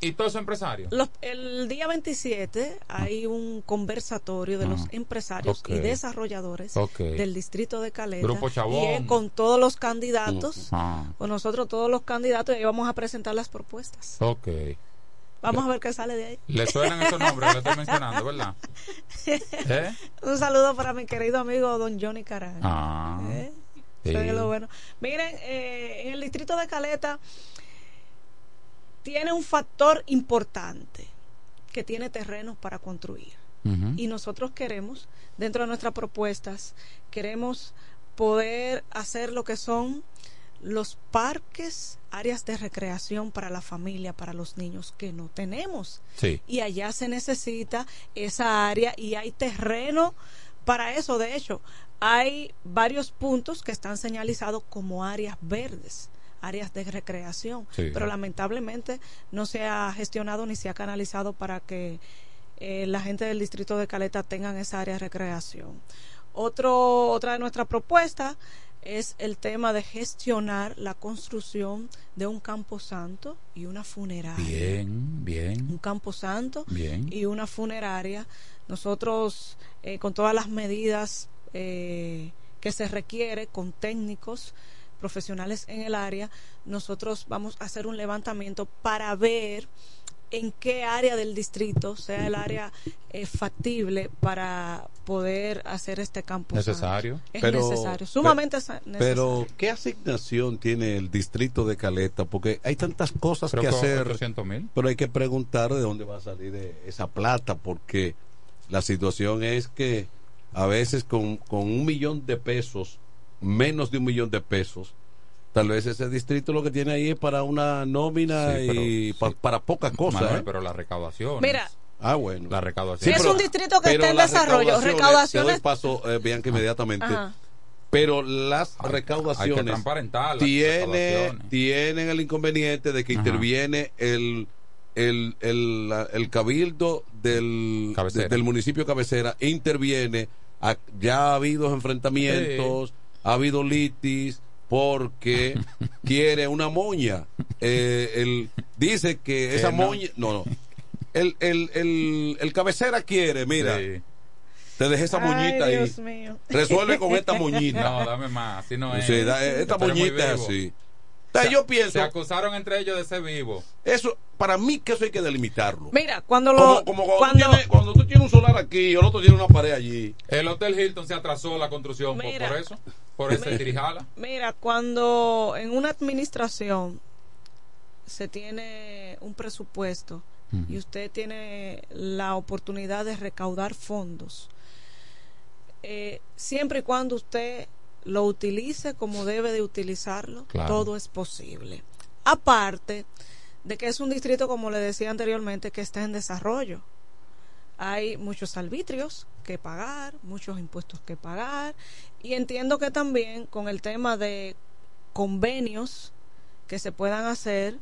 y todos esos empresarios. Los- el día 27 hay un conversatorio de los Ah, empresarios y desarrolladores del distrito de Caleta. Grupo Chabón. Y con todos los candidatos, Ah, con nosotros todos los candidatos, y vamos a presentar las propuestas. ok. Vamos a ver qué sale de ahí. Le suenan esos nombres que estoy mencionando, ¿verdad? ¿Eh? Un saludo para mi querido amigo don Johnny Carán. Ah. ¿Eh? Sí. Lo bueno. Miren, eh, en el distrito de Caleta tiene un factor importante, que tiene terrenos para construir. Y nosotros queremos, dentro de nuestras propuestas, queremos poder hacer lo que son los parques, áreas de recreación para la familia, para los niños que no tenemos. Sí. Y allá se necesita esa área y hay terreno para eso. De hecho, hay varios puntos que están señalizados como áreas verdes áreas de recreación, Sí. pero lamentablemente no se ha gestionado ni se ha canalizado para que eh, la gente del distrito de Caleta tengan esa área de recreación. Otro, otra de nuestras propuestas es el tema de gestionar la construcción de un campo santo y una funeraria. Bien, bien. Un campo santo Bien. y una funeraria. Nosotros, eh, con todas las medidas eh, que se requiere, con técnicos profesionales en el área, nosotros vamos a hacer un levantamiento para ver en qué área del distrito sea el área eh, factible para poder hacer este campo. Necesario. Es necesario, sumamente sa- necesario. Pero, ¿qué asignación tiene el distrito de Caleta? Porque hay tantas cosas Creo que que hacer. 800,000. Pero hay que preguntar de dónde va a salir de esa plata, porque la situación es que a veces con, con un millón de pesos, menos de un millón de pesos, tal vez ese distrito lo que tiene ahí es para una nómina Sí, pero- y pa- para poca cosa. Manuel, ¿eh? pero la recaudación. Mira, Ah, bueno. La recaudación. Si es un distrito que está en desarrollo, recaudaciones- recaudaciones- Te doy paso, eh, Bianca, inmediatamente. Ajá. pero las Hay que recaudaciones transparentar las tiene, recaudaciones. tienen el inconveniente de que Ajá. interviene el, el, el, el cabildo del, Cabecera. de- del municipio cabecera, interviene, ha- ya ha habido enfrentamientos, ha habido litis, porque quiere una moña. Eh, el, dice que esa Que no. moña, no, no, el, el, el, el cabecera quiere, mira, Sí. te dejé esa Ay, moñita ahí. Dios mío. Resuelve con esta moñita. No, dame más. Así no es. Sí, da- esta moñita es así. O sea, Se- yo pienso, Se acusaron entre ellos de ser vivos. eso, para mí que eso hay que delimitarlo. Mira, cuando lo. Como, como cuando, cuando, Tú tienes, cuando tú tienes un solar aquí y el otro tiene una pared allí. El Hotel Hilton se atrasó la construcción por, Mira. por eso. Por ese tirijala. Mira, cuando en una administración se tiene un presupuesto y usted tiene la oportunidad de recaudar fondos, eh, siempre y cuando usted lo utilice como debe de utilizarlo, Claro. todo es posible. Aparte de que es un distrito, como le decía anteriormente, que está en desarrollo. Hay muchos arbitrios que pagar, muchos impuestos que pagar, y entiendo que también con el tema de convenios que se puedan hacer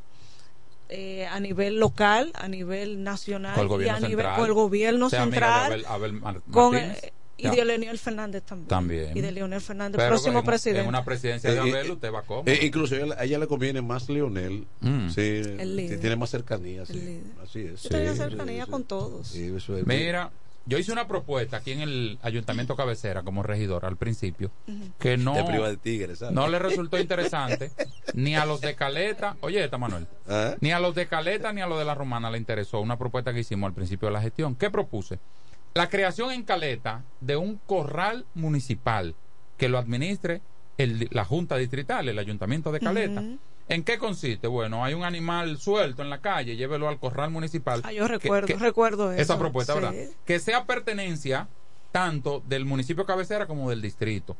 eh, a nivel local, a nivel nacional y a gobierno nivel central. con el gobierno central, Abel- Abel Mar- con eh, y de Leonel Fernández también. También. Y de Leonel Fernández, Pero próximo en, presidente. En una presidencia de Eh, eh, Abel, usted va cómodo. Eh, incluso a ella, a ella le conviene más Leonel. Mm. Sí, El líder. sí, tiene más cercanía. Sí. El líder. Así es. Sí, cercanía sí, con sí. todos. Sí, eso es- Mira, yo hice una propuesta aquí en el Ayuntamiento Cabecera como regidor al principio que no, Te priva de tigres, ¿sabes? no le resultó interesante ni a los de Caleta, oye, esta Manuel, ¿Eh? ni a los de Caleta ni a los de la Romana le interesó una propuesta que hicimos al principio de la gestión. ¿Qué propuse? La creación en Caleta de un corral municipal que lo administre el- la Junta Distrital, el Ayuntamiento de Caleta. ¿En qué consiste? Bueno, hay un animal suelto en la calle, llévelo al corral municipal. Ah, yo recuerdo, que- recuerdo eso. esa propuesta, Sí. ¿verdad? Que sea pertenencia tanto del municipio cabecera como del distrito.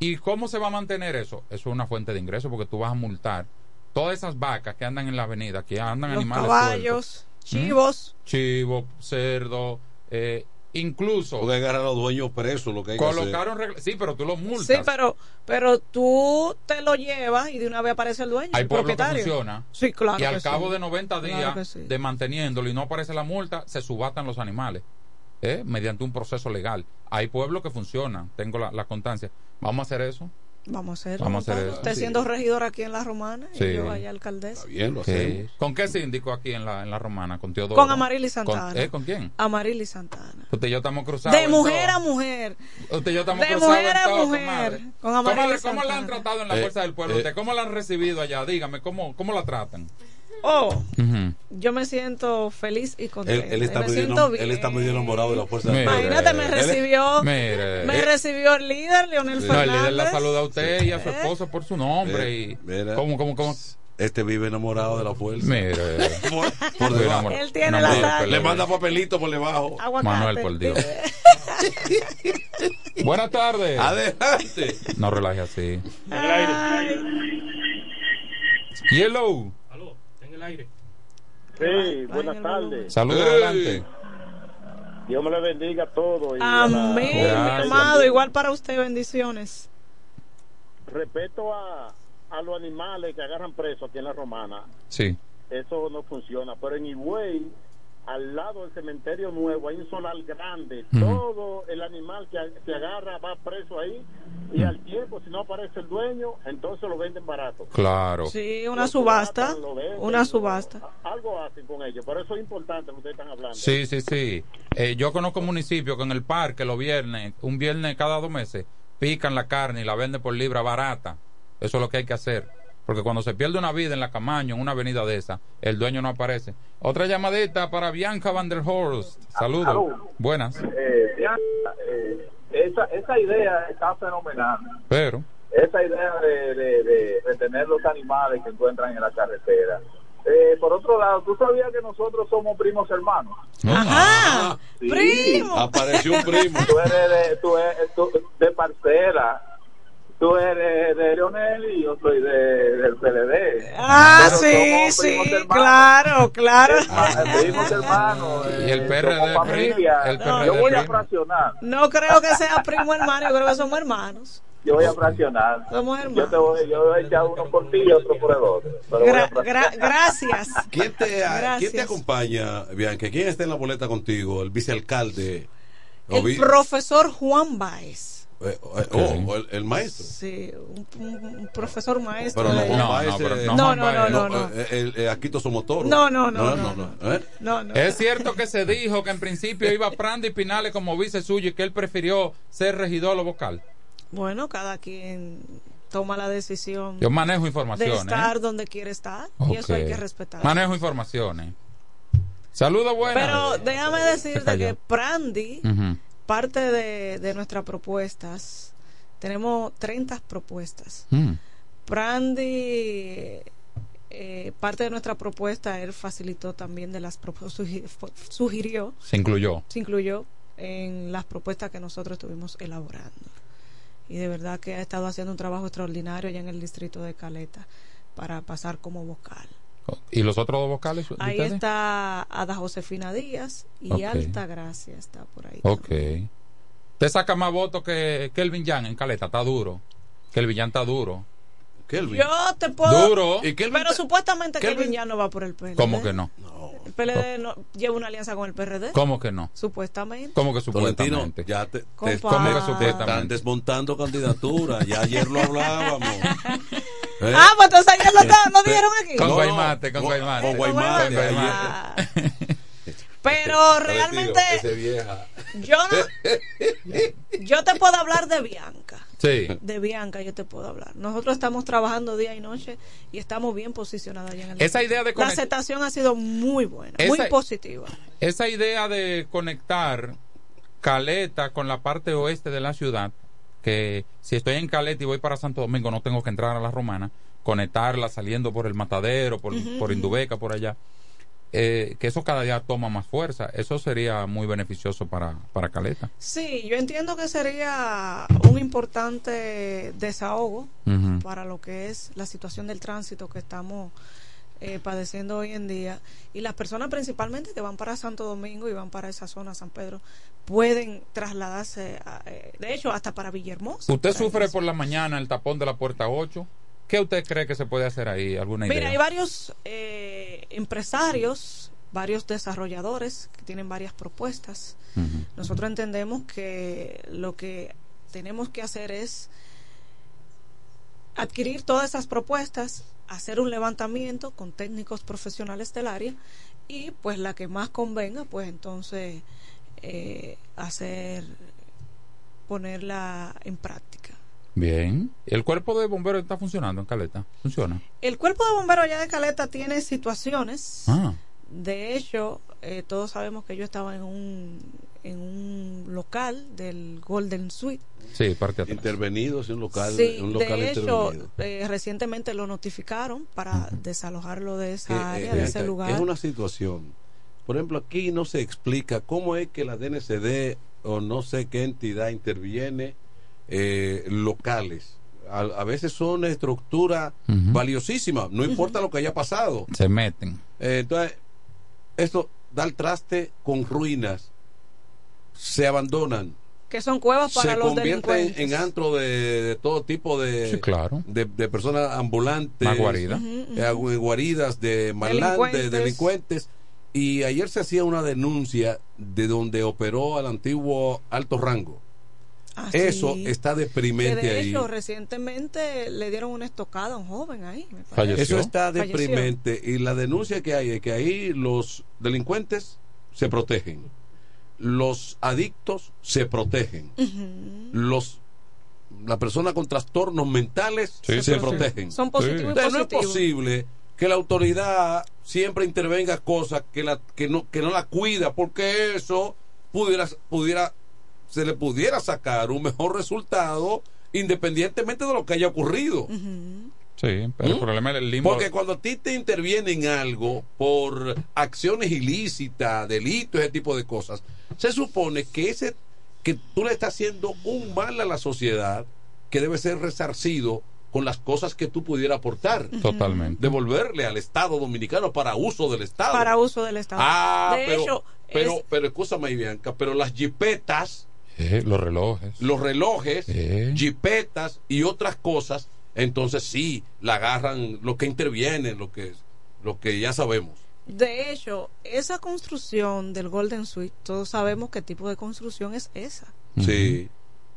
¿Y cómo se va a mantener eso? Eso es una fuente de ingreso porque tú vas a multar todas esas vacas que andan en la avenida, que andan Los animales caballos, sueltos. chivos. ¿Mm? Chivo, cerdo, eh, incluso Porque agarrar a los dueños presos, lo que hay que hacer. colocaron regla- Sí, pero tú lo multas. Sí, pero, pero tú te lo llevas y de una vez aparece el dueño, Hay el pueblos que propietario. funciona. Sí, claro. y al cabo sí. de 90 Claro días sí. de manteniéndolo y no aparece la multa, se subatan los animales. ¿eh? Mediante un proceso legal. Hay pueblos que funcionan. Tengo la, la constancia. ¿Vamos a hacer eso? Vamos a hacer. Vamos a Usted siendo regidor aquí en La Romana Sí. y yo allá alcaldesa. Bien, lo Sí. ¿Con qué síndico aquí en la, en la Romana? ¿Con Teodoro? Con Amarili Santana. ¿Con, eh, ¿con quién? Amarili Santana. Usted y yo estamos cruzados. De mujer todo. a mujer. Usted y yo estamos De cruzados mujer a todo, mujer. Con ¿Cómo, Amarili cómo la han tratado en la Eh, Fuerza del Pueblo? eh. ¿Usted cómo la han recibido allá? Dígame, ¿cómo, cómo la tratan? Oh, yo me siento feliz y Él, contenta. él está me siento bien. él está medio enamorado de la fuerza. Imagínate, me recibió, Mire. me Eh, recibió el líder, Leonel No, el Fernández. líder la saluda a usted y a su Eh. esposa por su nombre. y Mira. ¿Cómo, cómo, cómo? Este vive enamorado de la fuerza. Mire. Por, por debajo. Él tiene la sangre. Le manda papelito por debajo. Aguacate. Manuel, por Dios. Buenas tardes. Adelante. No relaje así. Yellow. Aire. Sí, buenas tardes. Saludos adelante. Dios me le bendiga a todos. Amén, mi amado. Igual para usted, bendiciones. Respeto a, a los animales que agarran presos aquí en la Romana, Sí. eso no funciona. Pero en Higüey, al lado del cementerio nuevo, hay un solar grande. Todo el animal que, que agarra va preso ahí. Y al tiempo, si no aparece el dueño, entonces lo venden barato. Claro. Sí, una Lo subasta. subastan, lo venden, Una lo- subasta. Algo hacen con ellos. Por eso es importante lo que ustedes están hablando. Sí, sí, sí. Eh, yo conozco municipios que en el parque los viernes, un viernes cada dos meses, pican la carne y la venden por libra barata. Eso es lo que hay que hacer. Porque cuando se pierde una vida en la Camaño, en una avenida de esa, el dueño no aparece. Otra llamadita para Bianca Van der Horst. Saludos. Buenas. Eh, Bianca, eh, esa, esa idea está fenomenal. Pero, Esa idea de, de, de, de tener los animales que encuentran en la carretera. Eh, por otro lado, ¿tú sabías que nosotros somos primos hermanos? Ajá. Sí. Primo. Apareció un primo. Tú eres de, tú eres, tú- de parcela. Tú eres de Leonel y yo soy de, del PLD. Ah, Pero sí, somos sí, hermanos. claro, claro. Ah, Primos hermanos. Y el eh, PRD familia. el yo PRD voy a fraccionar. No creo que sea primo hermano, yo creo que somos hermanos. yo voy a fraccionar. Somos Yo te voy, yo voy a echar uno por ti y otro por el otro. Gra- gra- gracias. ¿Quién te, Gracias. ¿Quién te acompaña, Bianca? ¿Quién está en la boleta contigo? ¿El vicealcalde? ¿O El vi- profesor Juan Baez. Eh, eh, oh, o el, el maestro? Sí, un, un- profesor maestro. Pero no, de- Juan Baez, pero eh, no, No, no, no, no. eh, el, eh, Aquito Somotoro. No, no, no, no, no, no, ¿eh? No, no. Es cierto que se dijo que en principio iba Prandi Pinales como vice suyo y que él prefirió ser regidor o vocal. Bueno, cada quien toma la decisión Yo manejo de informaciones. estar donde quiere estar y eso hay que respetar. Manejo informaciones. Saludos buenos. Pero déjame decirte que Prandi. Parte de, de nuestras propuestas, tenemos 30 propuestas. Mm. Prandi, eh, parte de nuestra propuesta, él facilitó también de las propuestas, sugirió, Se incluyó. se incluyó en las propuestas que nosotros estuvimos elaborando. Y de verdad que ha estado haciendo un trabajo extraordinario allá en el distrito de Caleta para pasar como vocal. ¿Y los otros dos vocales? Ahí ustedes? está Ada Josefina Díaz y. Alta Gracia está por ahí. Ok. Te saca más votos que Kelvin Jan en Caleta. Está duro. Kelvin Jan está duro. Kelvin. Yo te puedo. Duro. ¿Y Kelvin Pero ta- supuestamente Kelvin- Kelvin ya no va por el PLD. ¿Cómo que no? El PLD no, lleva una alianza con el PRD. ¿Cómo que no? Supuestamente. ¿Cómo que Tolentino, supuestamente? ya te. ¿Cómo que te están supuestamente? desmontando candidatura. Ya ayer lo hablábamos. ¿Eh? Ah, pues entonces ayer lo, lo dijeron aquí. Con No, Guaymate, con con- Guaymate. con Guaymate, Con. Guaymate. Pero realmente Ese vieja. yo no, yo te puedo hablar de Bianca. Sí. De Bianca yo te puedo hablar. Nosotros estamos trabajando día y noche y estamos bien posicionados allá en el Esa idea de La aceptación ha sido muy buena, muy positiva. Esa idea de conectar Caleta con la parte oeste de la ciudad, que si estoy en Caleta y voy para Santo Domingo no tengo que entrar a la Romana, conectarla saliendo por el Matadero, por, por. Indubeca, por allá, eh, que eso cada día toma más fuerza. Eso sería muy beneficioso para, para Caleta. Sí, yo entiendo que sería un importante desahogo para lo que es la situación del tránsito que estamos eh, padeciendo hoy en día y las personas principalmente que van para Santo Domingo y van para esa zona San Pedro pueden trasladarse a, eh, de hecho hasta para Villahermosa Usted Para sufre por la mañana el tapón de la puerta 8. ¿Qué usted cree que se puede hacer ahí? ¿Alguna idea? Mira, hay varios eh, empresarios, varios desarrolladores que tienen varias propuestas. Nosotros entendemos que lo que tenemos que hacer es adquirir todas esas propuestas, hacer un levantamiento con técnicos profesionales del área y pues la que más convenga, pues entonces eh, hacer, ponerla en práctica. Bien. ¿El cuerpo de bomberos está funcionando en Caleta? ¿Funciona? El cuerpo de bomberos allá de Caleta tiene situaciones. Ah. De hecho, eh, todos sabemos que yo estaba en un, en un local del Golden Suite. Sí, parte atrás. Intervenido, es un local, Sí, un local de hecho, eh, recientemente lo notificaron para desalojarlo de esa área, eh, de eh, ese lugar. Es una situación. Por ejemplo, aquí no se explica cómo es que la DNCD o no sé qué entidad interviene eh, locales. A, a veces son estructuras Ujú. valiosísimas, no importa lo que haya pasado. Se meten. Eh, entonces, esto da el traste con ruinas, se abandonan, Que son cuevas para se los convierten en antro de, de todo tipo de, Sí, claro. de, de personas ambulantes, Más guarida. Eh, guaridas de Delincuentes. delincuentes. Y ayer se hacía una denuncia de donde operó al antiguo alto rango. Ah, Eso sí. está Que deprimente de ahí. recientemente le dieron una estocada a un joven ahí. me. Falleció. Eso está Falleció. deprimente. Y la denuncia que hay es que ahí los delincuentes se protegen. Los adictos se protegen. Los la persona con trastornos mentales Sí, se protegen. Son positivos y Entonces, no es posible que la autoridad siempre intervenga cosas que la que no que no la cuida porque eso pudiera pudiera se le pudiera sacar un mejor resultado independientemente de lo que haya ocurrido. Sí, pero el ¿Mm? problema es el limbo. Porque cuando a ti te interviene en algo por acciones ilícitas, delitos, ese tipo de cosas, se supone que ese que tú le estás haciendo un mal a la sociedad que debe ser resarcido con las cosas que tú pudieras aportar. Totalmente. Devolverle al Estado dominicano para uso del Estado. Para uso del Estado. Ah, de pero, hecho, pero, es- pero escúchame, Bianca, pero las jipetas Eh, los relojes. los relojes, Eh. jipetas y otras cosas, entonces sí, la agarran los que intervienen, lo que, lo que ya sabemos. De hecho, esa construcción del Golden Suite, todos sabemos qué tipo de construcción es esa. Sí.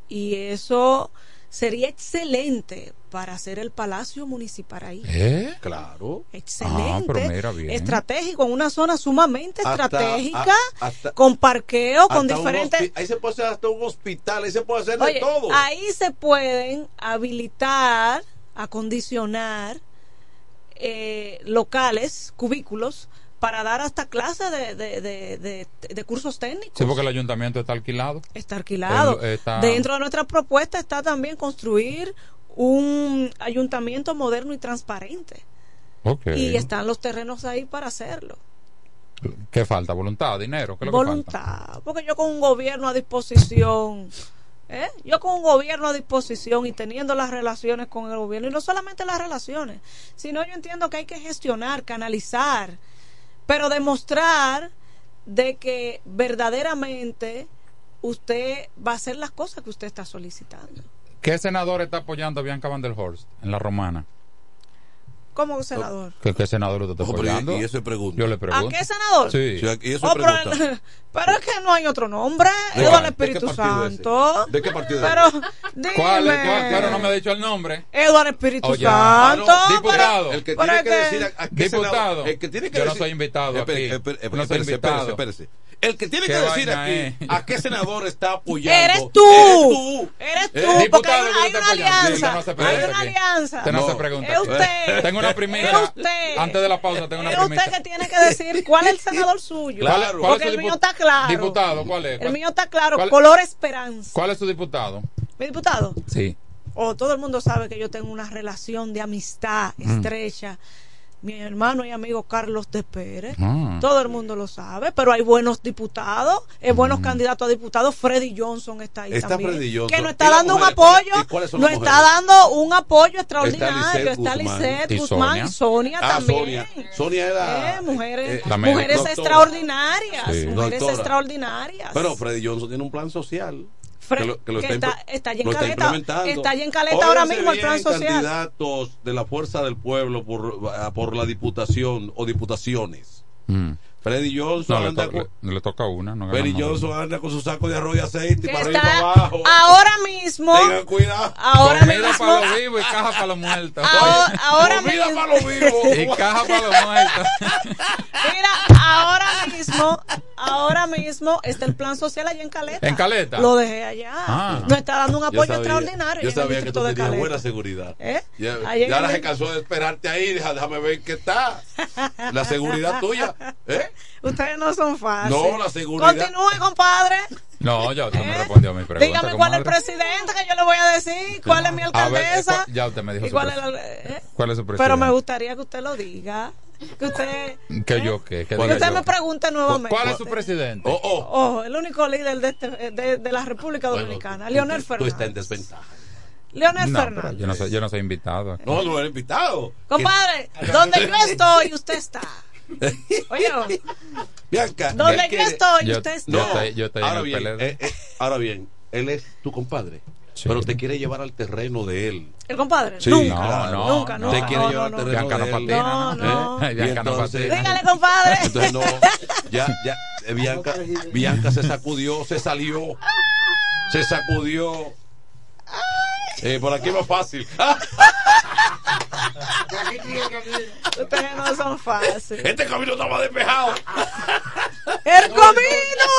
Y eso sería excelente para hacer el Palacio Municipal ahí. ¿Eh? Claro. Excelente. Ah, pero mira bien. Estratégico, en una zona sumamente Hasta- estratégica, a- hasta- con parqueo, con diferentes... ahí se puede hacer hasta un hospital, ahí se puede hacer de todo. ahí se pueden habilitar, acondicionar eh, locales, cubículos, para dar hasta clases de, de, de, de- cursos técnicos. Sí, porque el ayuntamiento está alquilado. Está alquilado. El- está- Dentro de nuestra propuesta está también construir un ayuntamiento moderno y transparente. Ok. Y están los terrenos ahí para hacerlo. ¿Qué falta? ¿Voluntad? ¿Dinero? ¿Qué es lo que falta? Voluntad. Porque yo con un gobierno a disposición, ¿eh? yo con un gobierno a disposición y teniendo las relaciones con el gobierno, y no solamente las relaciones, sino yo entiendo que hay que gestionar, canalizar, pero demostrar de que verdaderamente usted va a hacer las cosas que usted está solicitando. ¿Qué senador está apoyando a Bianca Van der Horst en la romana? Como senador. ¿Qué, qué senador usted está Oh, y- y eso pregunta. Yo le ¿A qué senador? Sí. Sí, y eso Oh, pero, es que no hay otro nombre. ¿De Eduardo cuál? ¿De Espíritu es? Santo. ¿De qué partido Pero, ¿Cuál, es? ¿Cuál? dime. Pero no me ha dicho el nombre. Eduardo Espíritu Santo. ah, no, diputado. El que tiene es que que- decir a, a qué Diputado. senador- el que tiene que Yo no soy invitado aquí. No soy espérese, invitado. espérese, espérese. El que tiene ¿Qué que decir aquí es? a qué senador está apoyando. Eres tú. Eres tú. Eres tú, Eh, porque hay, una. Sí, alianza. usted no se hay una aquí. alianza. Usted no, se pregunta. Es usted. Tengo una Es primera. usted. Antes de la pausa, tengo una Es primera. usted que tiene que decir cuál es el senador suyo. Claro. ¿Cuál es Porque el mío está claro. Diputado, ¿cuál es? El ¿Cuál- mío está claro. cuál- Color esperanza. ¿Cuál es su diputado? Mi diputado. Sí. O todo el mundo sabe que yo tengo una relación de amistad Mm. Mi hermano y amigo Carlos de Pérez. Ah. Todo el mundo lo sabe, pero hay buenos diputados, hay Mm. buenos candidatos a diputados. Freddy Johnson está ahí Está también. Freddy Johnson. Que nos ¿Y está dando un apoyo, ¿Y cuáles son nos está dando un apoyo extraordinario. Está. Lisette Guzmán Sonia. y Sonia Ah, también. Sonia. Sonia era. Eh, mujeres, eh, mujeres extraordinarias, Sí. mujeres Doctora. extraordinarias. Pero Freddy Johnson tiene un plan social. Que lo, que lo que está, está- está en lo está Caleta. Está allí en Caleta ahora mismo el plan social. candidatos de la fuerza del pueblo por, ah, por la diputación o diputaciones. Mm. Freddy Johnson No, le, anda to- con, le- le toca una. No Freddy. Johnson anda con su saco de arroz y aceite para arriba para abajo. ahora mismo, Tengan cuidado. ahora Comida mismo, para los vivos y caja para los muertos. ahora, ahora Comida mismo, para los vivos. Y caja para los muertos. mira, ahora mismo, ahora mismo está el plan social allá en Caleta. ¿En Caleta? Lo dejé allá. Ah. Nos está dando un Yo apoyo sabía- extraordinario. Yo en el sabía que distrito tú de tenías Caleta. buena seguridad. ¿Eh? Ya, ya ahora el- se cansó de esperarte ahí. Déjame ver qué está. La seguridad tuya. ¿eh? Ustedes no son fáciles. No, la seguridad. Continúe, compadre. No, ya usted me respondió a mi pregunta. Dígame cuál es el presidente que yo le voy a decir. ¿Cuál es mi ver, alcaldesa? eh, ya usted me dijo ¿Y su cuál es la- eh? ¿Cuál es su presidente? Pero me gustaría que usted lo diga. Que usted, Que yo qué. Que usted yo. me pregunte nuevamente. ¿Cuál es su presidente? Oh, oh. Oh, el único líder de, este- de, de la República Dominicana, Leonel tú- Tú estás en Fernández. desventaja. Leonel No, Fernández. yo no soy, yo no soy invitado. No, no eres invitado. Compadre, donde yo estoy, usted está. Oye, Bianca. donde él yo quiere- estoy, Yo- usted está. yo estoy- yo estoy en ahora el bien, eh, eh, ahora bien, él es tu compadre. Sí. Pero te quiere llevar al terreno de él. ¿El compadre? Sí, nunca. claro. No, nunca, no, te nunca. quiere No, llevar no, al no. terreno Bianca no de él. patina. No, no. ¿Eh? Bianca no entonces- patina. Dígale, compadre. Entonces no, ya, ya, eh, Bianca, Bianca se sacudió, se salió, se sacudió. Eh, por aquí es más fácil. Ustedes no son fáciles. Este camino estaba despejado. ¡El camino!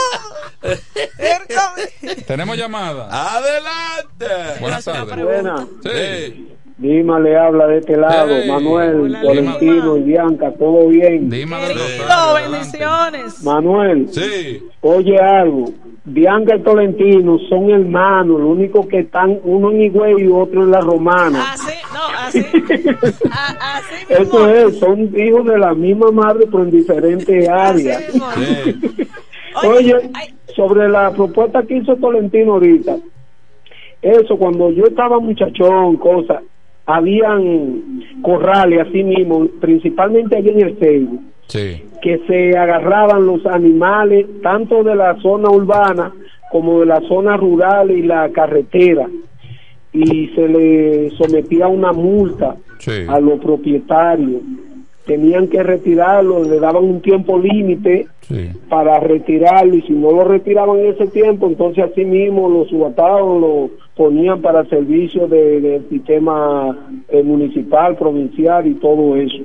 ¡El camino! Tenemos llamada. Adelante. Buenas tardes. Buena. Sí. Dima le habla de este lado, Hey. Manuel, Lima. y Bianca, todo bien. Dima Querido, Rosario, bendiciones. Manuel, Sí. oye algo, Bianca y Tolentino son hermanos, lo único que están uno en Higüey y otro en la Romana. Así, no, así. a- así mismo. Eso es, son hijos de la misma madre pero en diferentes áreas. Así mismo. Sí. Oye, ay, sobre la propuesta que hizo Tolentino ahorita, eso cuando yo estaba muchachón, cosas, habían corrales así mismo, principalmente allí en el Seibo, Sí. que se agarraban los animales tanto de la zona urbana como de la zona rural y la carretera y se le sometía a una multa a los propietarios. Tenían que retirarlo, le daban un tiempo límite para retirarlo y si no lo retiraban en ese tiempo, entonces así mismo los subatados lo ponían para servicio de- del sistema eh, municipal, provincial y todo eso.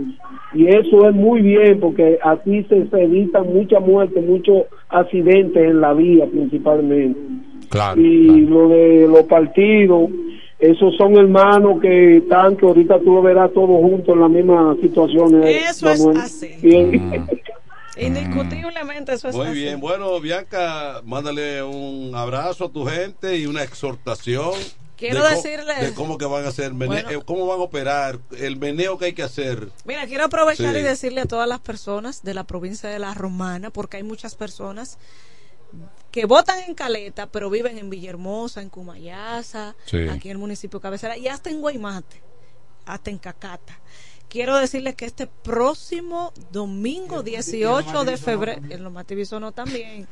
Y eso es muy bien porque así se, se evitan muchas muertes, muchos accidentes en la vía principalmente. Claro. y lo de los partidos, esos son hermanos que están, que ahorita tú lo verás todos juntos en la misma situación. eh, Eso es Manuel. así. Bien. Indiscutiblemente eso es Muy así. bien, bueno, Bianca, mándale un abrazo a tu gente y una exhortación. Quiero de co- decirle- de cómo que van a hacer, Bueno. eh, cómo van a operar, el meneo que hay que hacer. Mira, quiero aprovechar Sí. y decirle a todas las personas de la provincia de La Romana, porque hay muchas personas que votan en Caleta, pero viven en Villahermosa, en Cumayasa, Sí. aquí en el municipio de Cabecera, y hasta en Guaymate, hasta en Cacata. Quiero decirles que este próximo domingo 18 de febrero, en los no también,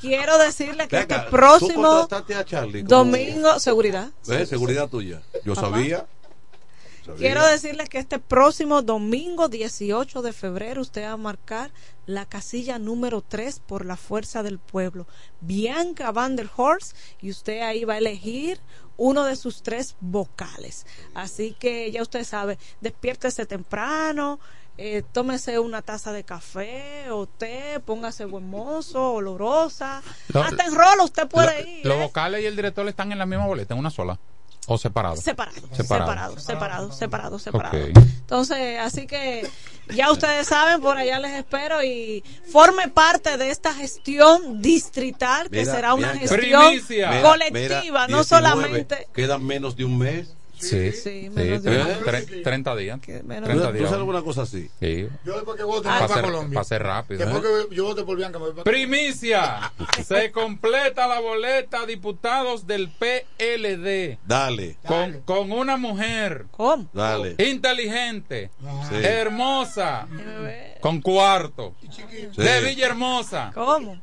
quiero decirles que Venga, este próximo a Charlie domingo, seguridad, ¿Ves? ¿Eh? Seguridad tuya. Yo Papá. sabía. Quiero decirles que este próximo domingo 18 de febrero usted va a marcar la casilla número 3 por la fuerza del pueblo. Bianca Van der Horst y usted ahí va a elegir uno de sus tres vocales. Así que ya usted sabe, despiértese temprano, eh, tómese una taza de café o té, póngase buen mozo, olorosa. Lo- Hasta en rolo usted puede ir. Los ¿eh? vocales y el director están en la misma boleta, en una sola. O separados. Separado, Separado. separado, separado, separado, separado. Entonces, así que ya ustedes saben, por allá les espero y forme parte de esta gestión distrital que Mira, será una gestión colectiva, mira, no 19, solamente Quedan menos de un mes. Sí, Sí, menos de ¿Eh? Tre- 30 días. menos 30 ¿Tú días. sabes alguna cosa así? Sí. Yo después que vote Para me voy ser, para Colombia. para ser rápido. Después ¿eh? que yo vote por Bianca me voy para Primicia. Se completa la boleta diputados del PLD. Dale, Con, con una mujer. ¿Cómo? dale. Inteligente. Sí. Hermosa. Con cuarto. Sí. De Villahermosa. ¿Cómo?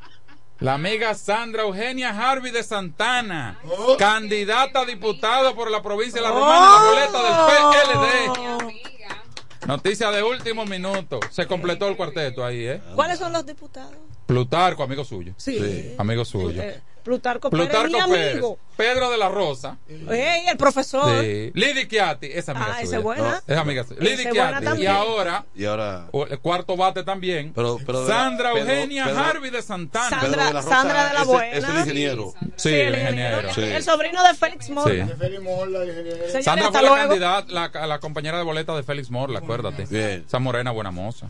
La amiga Sandra Eugenia Harvey de Santana, candidata a diputado por la provincia de La Romana en la boleta del PLD. Noticia de último minuto. Se completó el cuarteto ahí, ¿eh? ¿Cuáles son los diputados? Plutarco, amigo suyo. Sí. Amigo suyo. Eh, Plutarco, Pérez, Plutarco mi Pérez. amigo. Pedro de la Rosa. El profesor. Sí. Lidy Chiati, esa amiga Ah, esa es buena. Es amiga suya. Chiati. Y ahora, Y ahora. o- el cuarto bate también. Pero, pero de la- Sandra Pedro- Eugenia Pedro- Harvey de Santana. Sandra- Pedro de la Rosa Sandra de la es- Buena. Es el ingeniero. Sí, el el ingeniero. Sí. El sobrino de Félix Mora. Sí. Félix Morla, Sandra fue la candidata, la, la compañera de boleta de Félix Morla, acuérdate. Bien. Esa morena buena moza.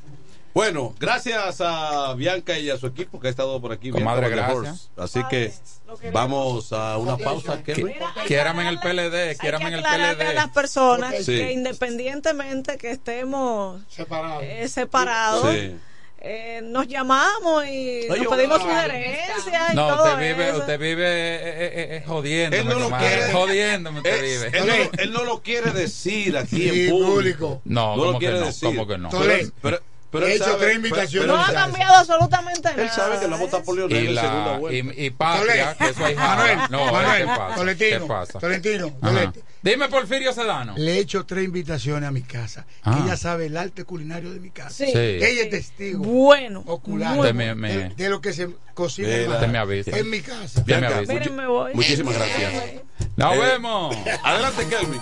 Bueno, gracias a Bianca y a su equipo que ha estado por aquí. Der gracias. Así que vamos a una pausa. Quiérame en el PLD, quiérame en el aclararle a las PLD. personas Sí. que independientemente que estemos Separado. eh, separados, Sí. eh, nos llamamos y No, nos pedimos sugerencias y No, todo usted vive, eso. usted vive eh, eh, eh, jodiéndome, Él no lo quiere. Jodiéndome usted Él, vive. él no, lo- él no lo quiere decir aquí Sí, en público. No, no lo ¿cómo que quiere no? decir. ¿Cómo que no? Tolé. Pero, pero He hecho sabe- tres pero- invitaciones. no ha cambiado absolutamente nada. Él sabe que lo vamos a por Leonel Y, en segunda la, vuelta. y, y Patria, que eso hay Manuel, No, Manuel, ¿qué pasa? ¿Qué Tolentino, pasa? Dime Porfirio Sedano. Le he hecho tres invitaciones a mi casa. Ah. Que ella sabe el arte culinario de mi casa. Sí. Sí. Ella es testigo Bueno, ocular Usted me- me- de, de lo que se cocina Mira. en, Usted me avisa. en mi casa. Usted me avisa. miren, me voy. Muchísimas gracias. Nos Eh, vemos. Adelante, Kelvin.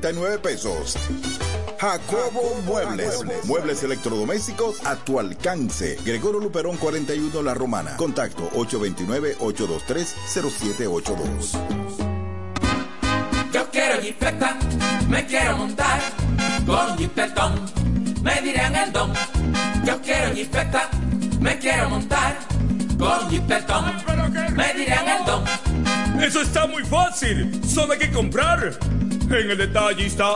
12,339 pesos. Jacobo Muebles. Muebles electrodomésticos a tu alcance. Gregorio Luperón 41 La Romana. Contacto 829-823-0782. Yo quiero jipeta, me quiero montar con jipetón, me dirán el don. Yo quiero jipeta, me quiero montar con jipetón, me dirán el don. Eso está muy fácil, solo hay que comprar. En el detallista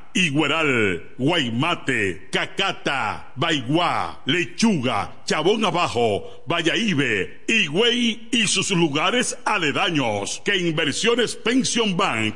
Igueral, Guaymate, Cacata, Baigua, Lechuga, Chabón Abajo, Vallaíbe, Higüey y sus lugares aledaños que Inversiones Pension Bank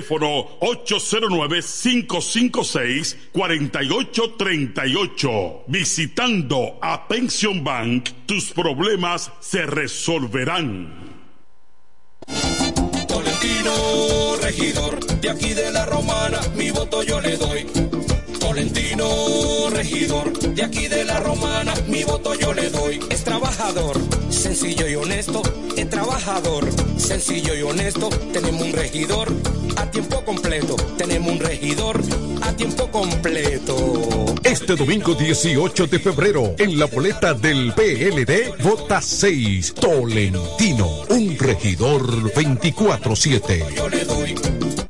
Teléfono 809-556-4838. Visitando a Pension Bank, tus problemas se resolverán. Tolentino, regidor, de aquí de la romana, mi voto yo le doy. Tolentino, regidor, de aquí de la romana, mi voto yo le doy. Es trabajador, sencillo y honesto, es trabajador, sencillo y honesto. Tenemos un regidor a tiempo completo, tenemos un regidor a tiempo completo. Este domingo 18 de febrero, en la boleta del PLD, vota 6 Tolentino, un regidor 24-7. Yo le doy.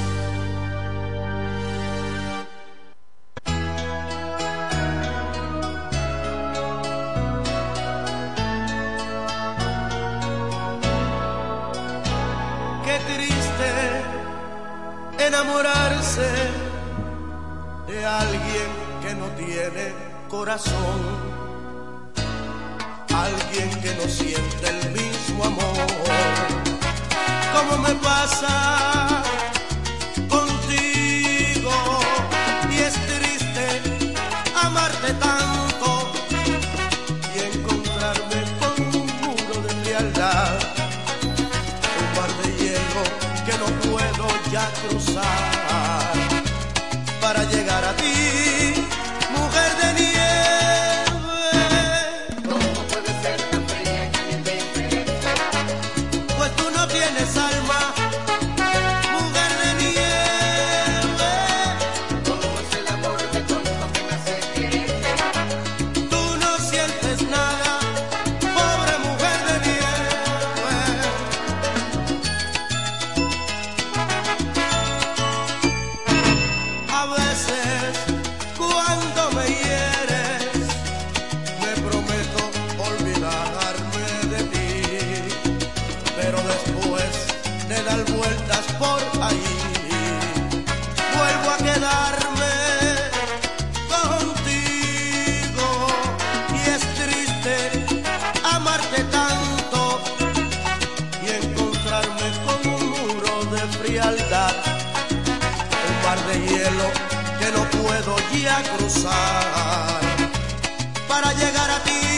Cruzar para llegar a ti,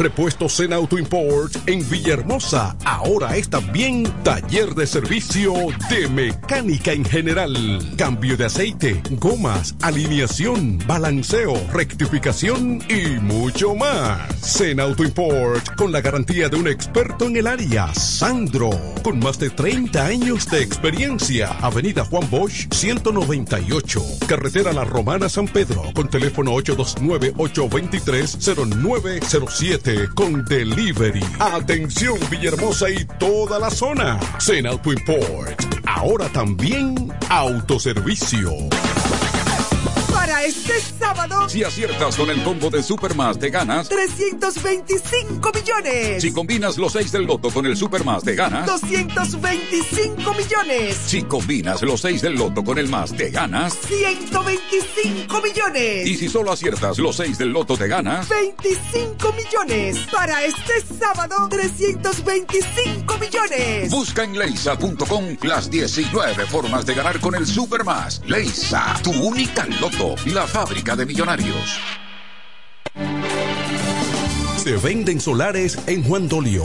Repuestos en Auto Import en Villahermosa. Ahora está bien taller de servicio de mecánica en general. Cambio de aceite, gomas, alineación, balanceo, rectificación y mucho más. Zen Auto Import con la garantía de un experto en el área, Sandro, con más de 30 años de experiencia. Avenida Juan Bosch 198, carretera La Romana San Pedro, con teléfono 829 823 0907 con delivery. Atención Villahermosa y toda la zona. Zen Auto Import. Ahora también autoservicio. Para este sábado, Si aciertas con el combo de Supermas, te ganas. 325 millones. Si combinas los 6 del loto con el Supermas, te ganas. 225 millones. Si combinas los 6 del loto con el más, te ganas. 125 millones. Y si solo aciertas los 6 del loto, te ganas. 25 millones. Para este sábado, 325 millones. Busca en leisa.com las 19 formas de ganar con el Supermas. Leisa, tu única loto, la fábrica de millonarios. Se venden solares en Juan Dolio,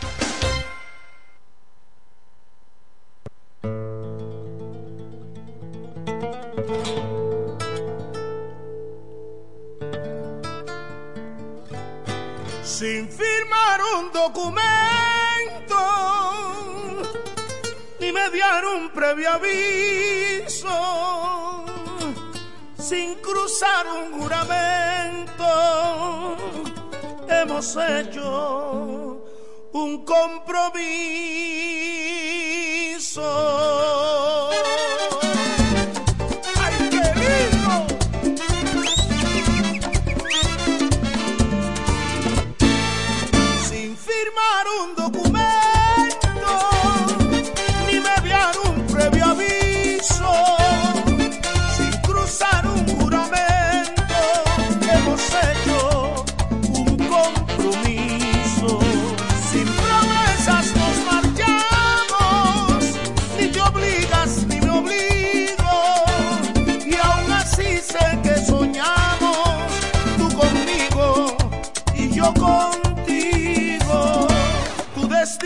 Sin firmar un documento ni mediar un previo aviso, sin cruzar un juramento, hemos hecho un compromiso.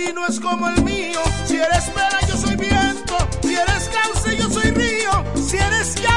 Destino es como el mío. Si eres pera, yo soy viento. Si eres cauce, yo soy río. Si eres llaga,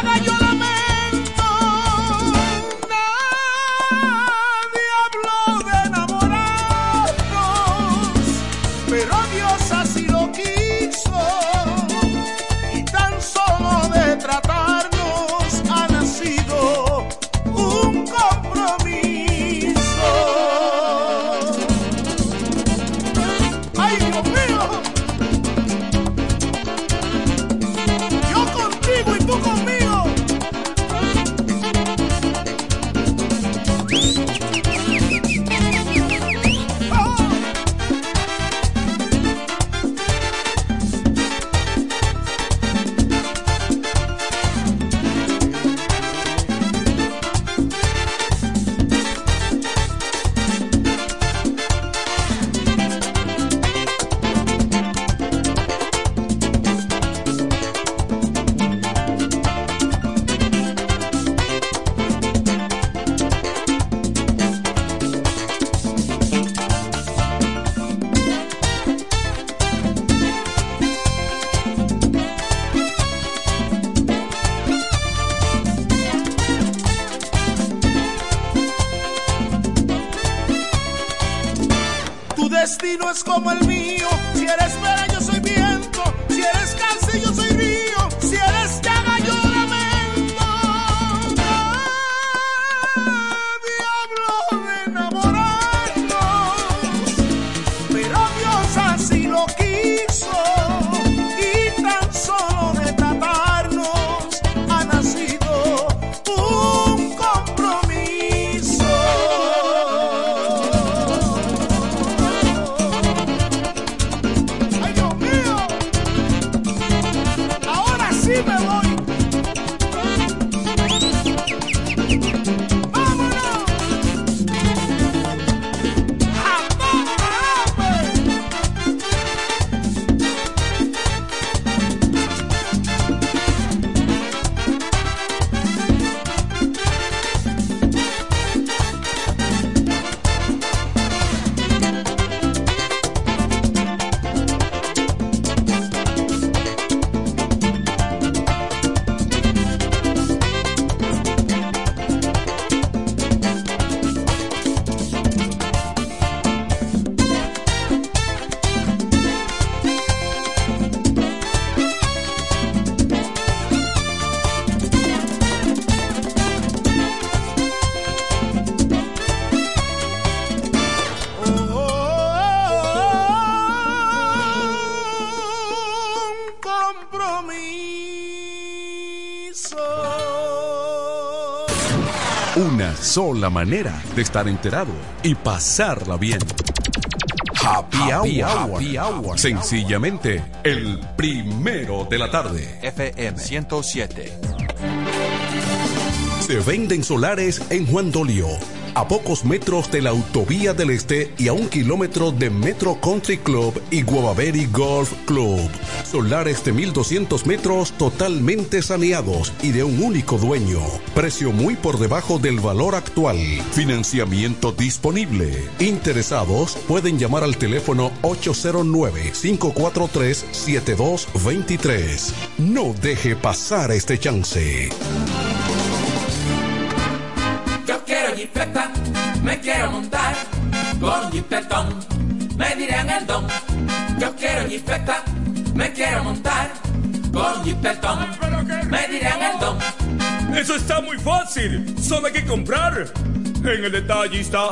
sola manera de estar enterado y pasarla bien. Happy, Happy hour. Hour. Happy Hour. Sencillamente, el primero de la tarde. FM 107. Se venden solares en Juan Dolio, a pocos metros de la Autovía del Este y a un kilómetro de Metro Country Club y Guavaberi Golf Club. Solares de 1200 metros totalmente saneados y de un único dueño. Precio muy por debajo del valor actual. Financiamiento disponible. Interesados pueden llamar al teléfono 809-543-7223. No deje pasar este chance. Yo quiero jipeta, me quiero montar con jipetón, me dirán el don. Yo quiero jipeta, me quiero montar con jipetón, me dirán el don. Eso está muy fácil. Solo hay que comprar. En el detallista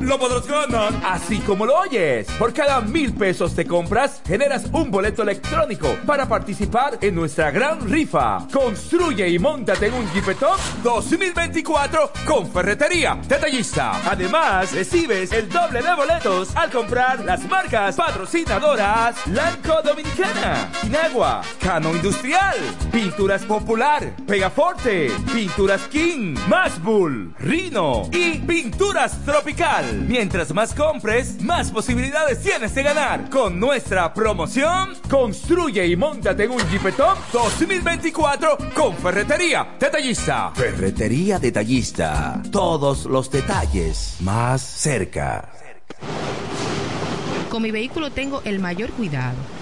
lo podrás ganar. Así como lo oyes, por cada mil pesos te compras, generas un boleto electrónico para participar en nuestra gran rifa. Construye y montate en un Jeepetop 2024 con Ferretería Detallista. Además, recibes el doble de boletos al comprar las marcas patrocinadoras Lanco Dominicana, Inagua, Cano Industrial, Pinturas Popular, Pegaforte, Pinturas King, Masbull, Rino y Pinturas Tropical. Mientras más compres, más posibilidades tienes de ganar. Con nuestra promoción, construye y montate en un Jeepetop 2024 con Ferretería Detallista. Ferretería Detallista. Todos los detalles más cerca. Con mi vehículo tengo el mayor cuidado.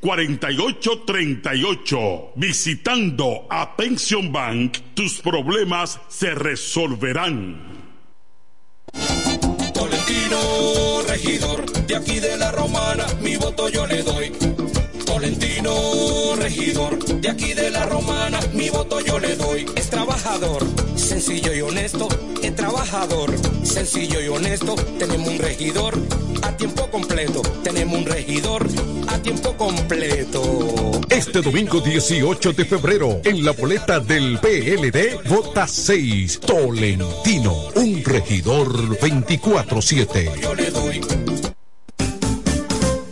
4838. Visitando a Pension Bank, tus problemas se resolverán. Tolentino, regidor, de aquí de la romana, mi voto yo le doy. Tolentino, regidor, de aquí de la romana, mi voto yo le doy. Es trabajador, sencillo y honesto, es trabajador, sencillo y honesto. Tenemos un regidor a tiempo completo, tenemos un regidor a tiempo completo. Este domingo 18 de febrero, en la boleta del PLD, vota 6, Tolentino, un regidor 24-7.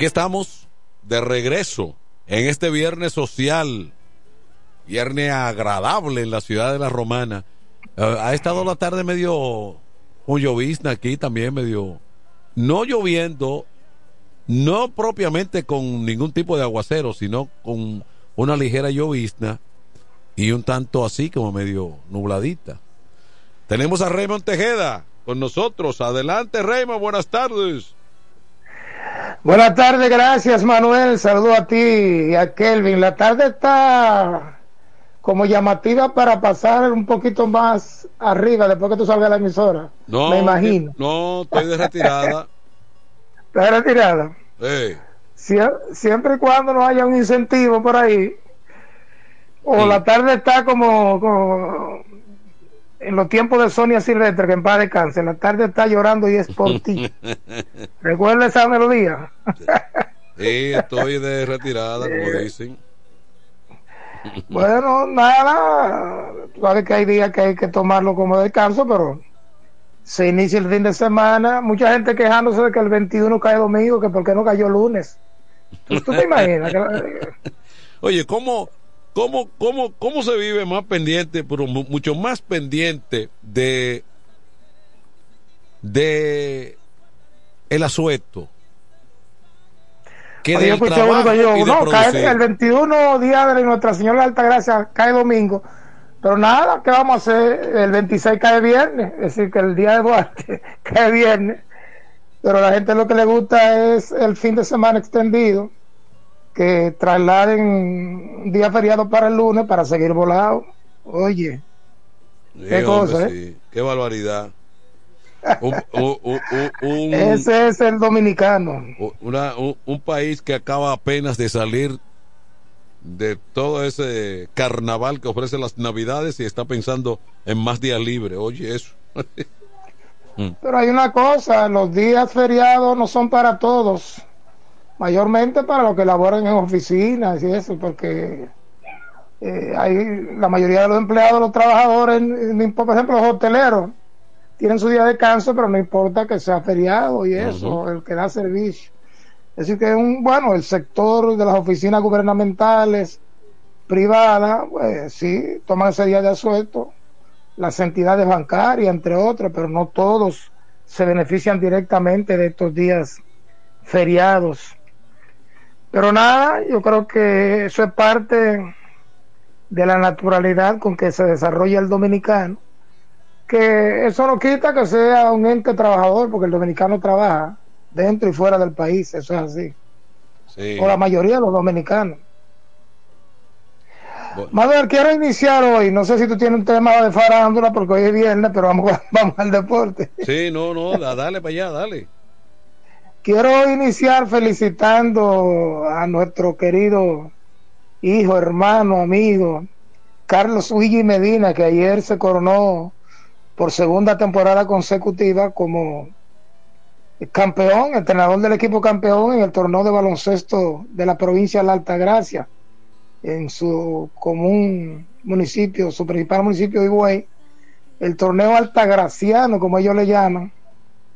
Aquí estamos de regreso en este viernes social, viernes agradable en la ciudad de la Romana. Eh, ha estado la tarde medio un llovizna aquí también, medio no lloviendo, no propiamente con ningún tipo de aguacero, sino con una ligera llovizna y un tanto así como medio nubladita. Tenemos a Raymond Tejeda con nosotros. Adelante, Raymond, buenas tardes. Buenas tardes, gracias Manuel. Saludo a ti y a Kelvin. La tarde está como llamativa para pasar un poquito más arriba después que tú salgas de la emisora. No, me imagino. No, estoy de retirada. ¿Estás retirada? siempre y cuando no haya un incentivo por ahí, o la tarde está como, como en los tiempos de Sonia Silvestre, que en paz descanse, la tarde está llorando y es por ti. ¿Recuerda esa melodía? sí, estoy de retirada, como dicen. bueno, nada, sabes que hay días que hay que tomarlo como descanso, pero se inicia el fin de semana. Mucha gente quejándose de que el 21 cae domingo, que por qué no cayó lunes. ¿Tú, te imaginas? Oye, ¿cómo, ¿Cómo, cómo, ¿Cómo se vive más pendiente, pero mucho más pendiente de, de el asueto? Que del trabajo yo, no, cae el 21 día de Nuestra Señora de Alta Gracia cae domingo, pero nada, ¿qué vamos a hacer? El 26 cae viernes, es decir, que el día de Duarte cae viernes, pero a la gente lo que le gusta es el fin de semana extendido que trasladen día feriado para el lunes para seguir volado. Oye, qué cosa, ¿eh? Qué barbaridad. Ese es el dominicano. un, país que acaba apenas de salir de todo ese carnaval que ofrece las navidades y está pensando en más días libres. Oye, eso. Pero hay una cosa, los días feriados no son para todos mayormente para los que laboran en oficinas y eso, porque eh, hay la mayoría de los empleados, los trabajadores, por ejemplo, los hoteleros, tienen su día de descanso, pero no importa que sea feriado y eso, el que da servicio. Es decir, que un, bueno, el sector de las oficinas gubernamentales, privadas, pues sí, toman ese día de asueto, las entidades bancarias, entre otras, pero no todos se benefician directamente de estos días feriados pero nada, yo creo que eso es parte de la naturalidad con que se desarrolla el dominicano, que eso no quita que sea un ente trabajador, porque el dominicano trabaja dentro y fuera del país, eso es así. O la mayoría de los dominicanos. Bueno. quiero iniciar hoy. No sé si tú tienes un tema de farándula porque hoy es viernes, pero vamos, vamos al deporte. Sí, no, no, dale para allá, dale. Quiero iniciar felicitando a nuestro querido hijo, hermano, amigo, Carlos Luigi Medina, que ayer se coronó por segunda temporada consecutiva como campeón, entrenador del equipo campeón en el torneo de baloncesto de la provincia de la Altagracia, en su común municipio, su principal municipio de Higüey, el torneo altagraciano, como ellos le llaman,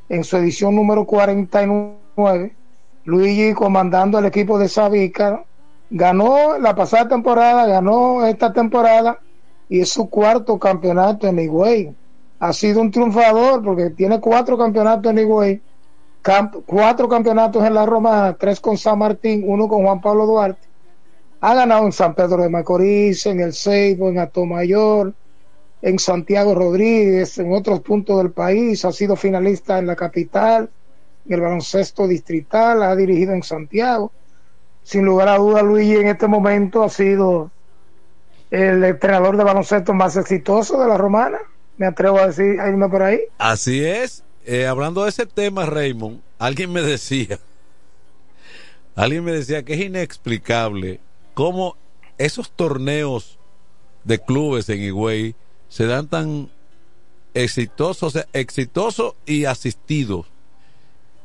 en su edición número 49. Luigi comandando el equipo de Sabica ganó la pasada temporada, ganó esta temporada y es su cuarto campeonato en Higüey. Ha sido un triunfador porque tiene cuatro campeonatos en Higüey, cuatro campeonatos en la Roma, tres con San Martín, uno con Juan Pablo Duarte. Ha ganado en San Pedro de Macorís, en El Ceibo, en Atomayor, en Santiago Rodríguez, en otros puntos del país, ha sido finalista en la capital, en el baloncesto distrital, ha dirigido en Santiago. Sin lugar a duda, Luigi en este momento ha sido el entrenador de baloncesto más exitoso de la romana. Me atrevo a decir, a irme por ahí. Así es. Eh, hablando de ese tema, Raymond, alguien me decía, alguien me decía que es inexplicable cómo esos torneos de clubes en Higüey se dan tan exitosos, o sea, y asistidos.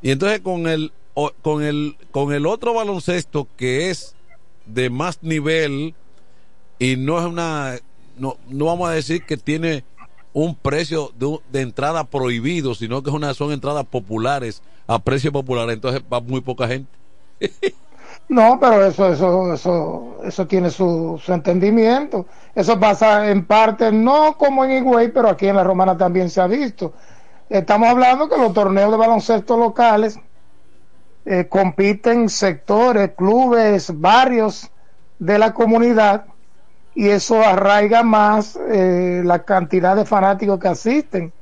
Y entonces con el con el con el otro baloncesto que es de más nivel y no es una no, no vamos a decir que tiene un precio de, de, entrada prohibido, sino que es una, son entradas populares a precio popular, entonces va muy poca gente. No, pero eso, eso, eso, eso tiene su, su, entendimiento. Eso pasa en parte, no como en Higüey, pero aquí en la Romana también se ha visto. Estamos hablando que los torneos de baloncesto locales eh, compiten sectores, clubes, barrios de la comunidad y eso arraiga más eh, la cantidad de fanáticos que asisten,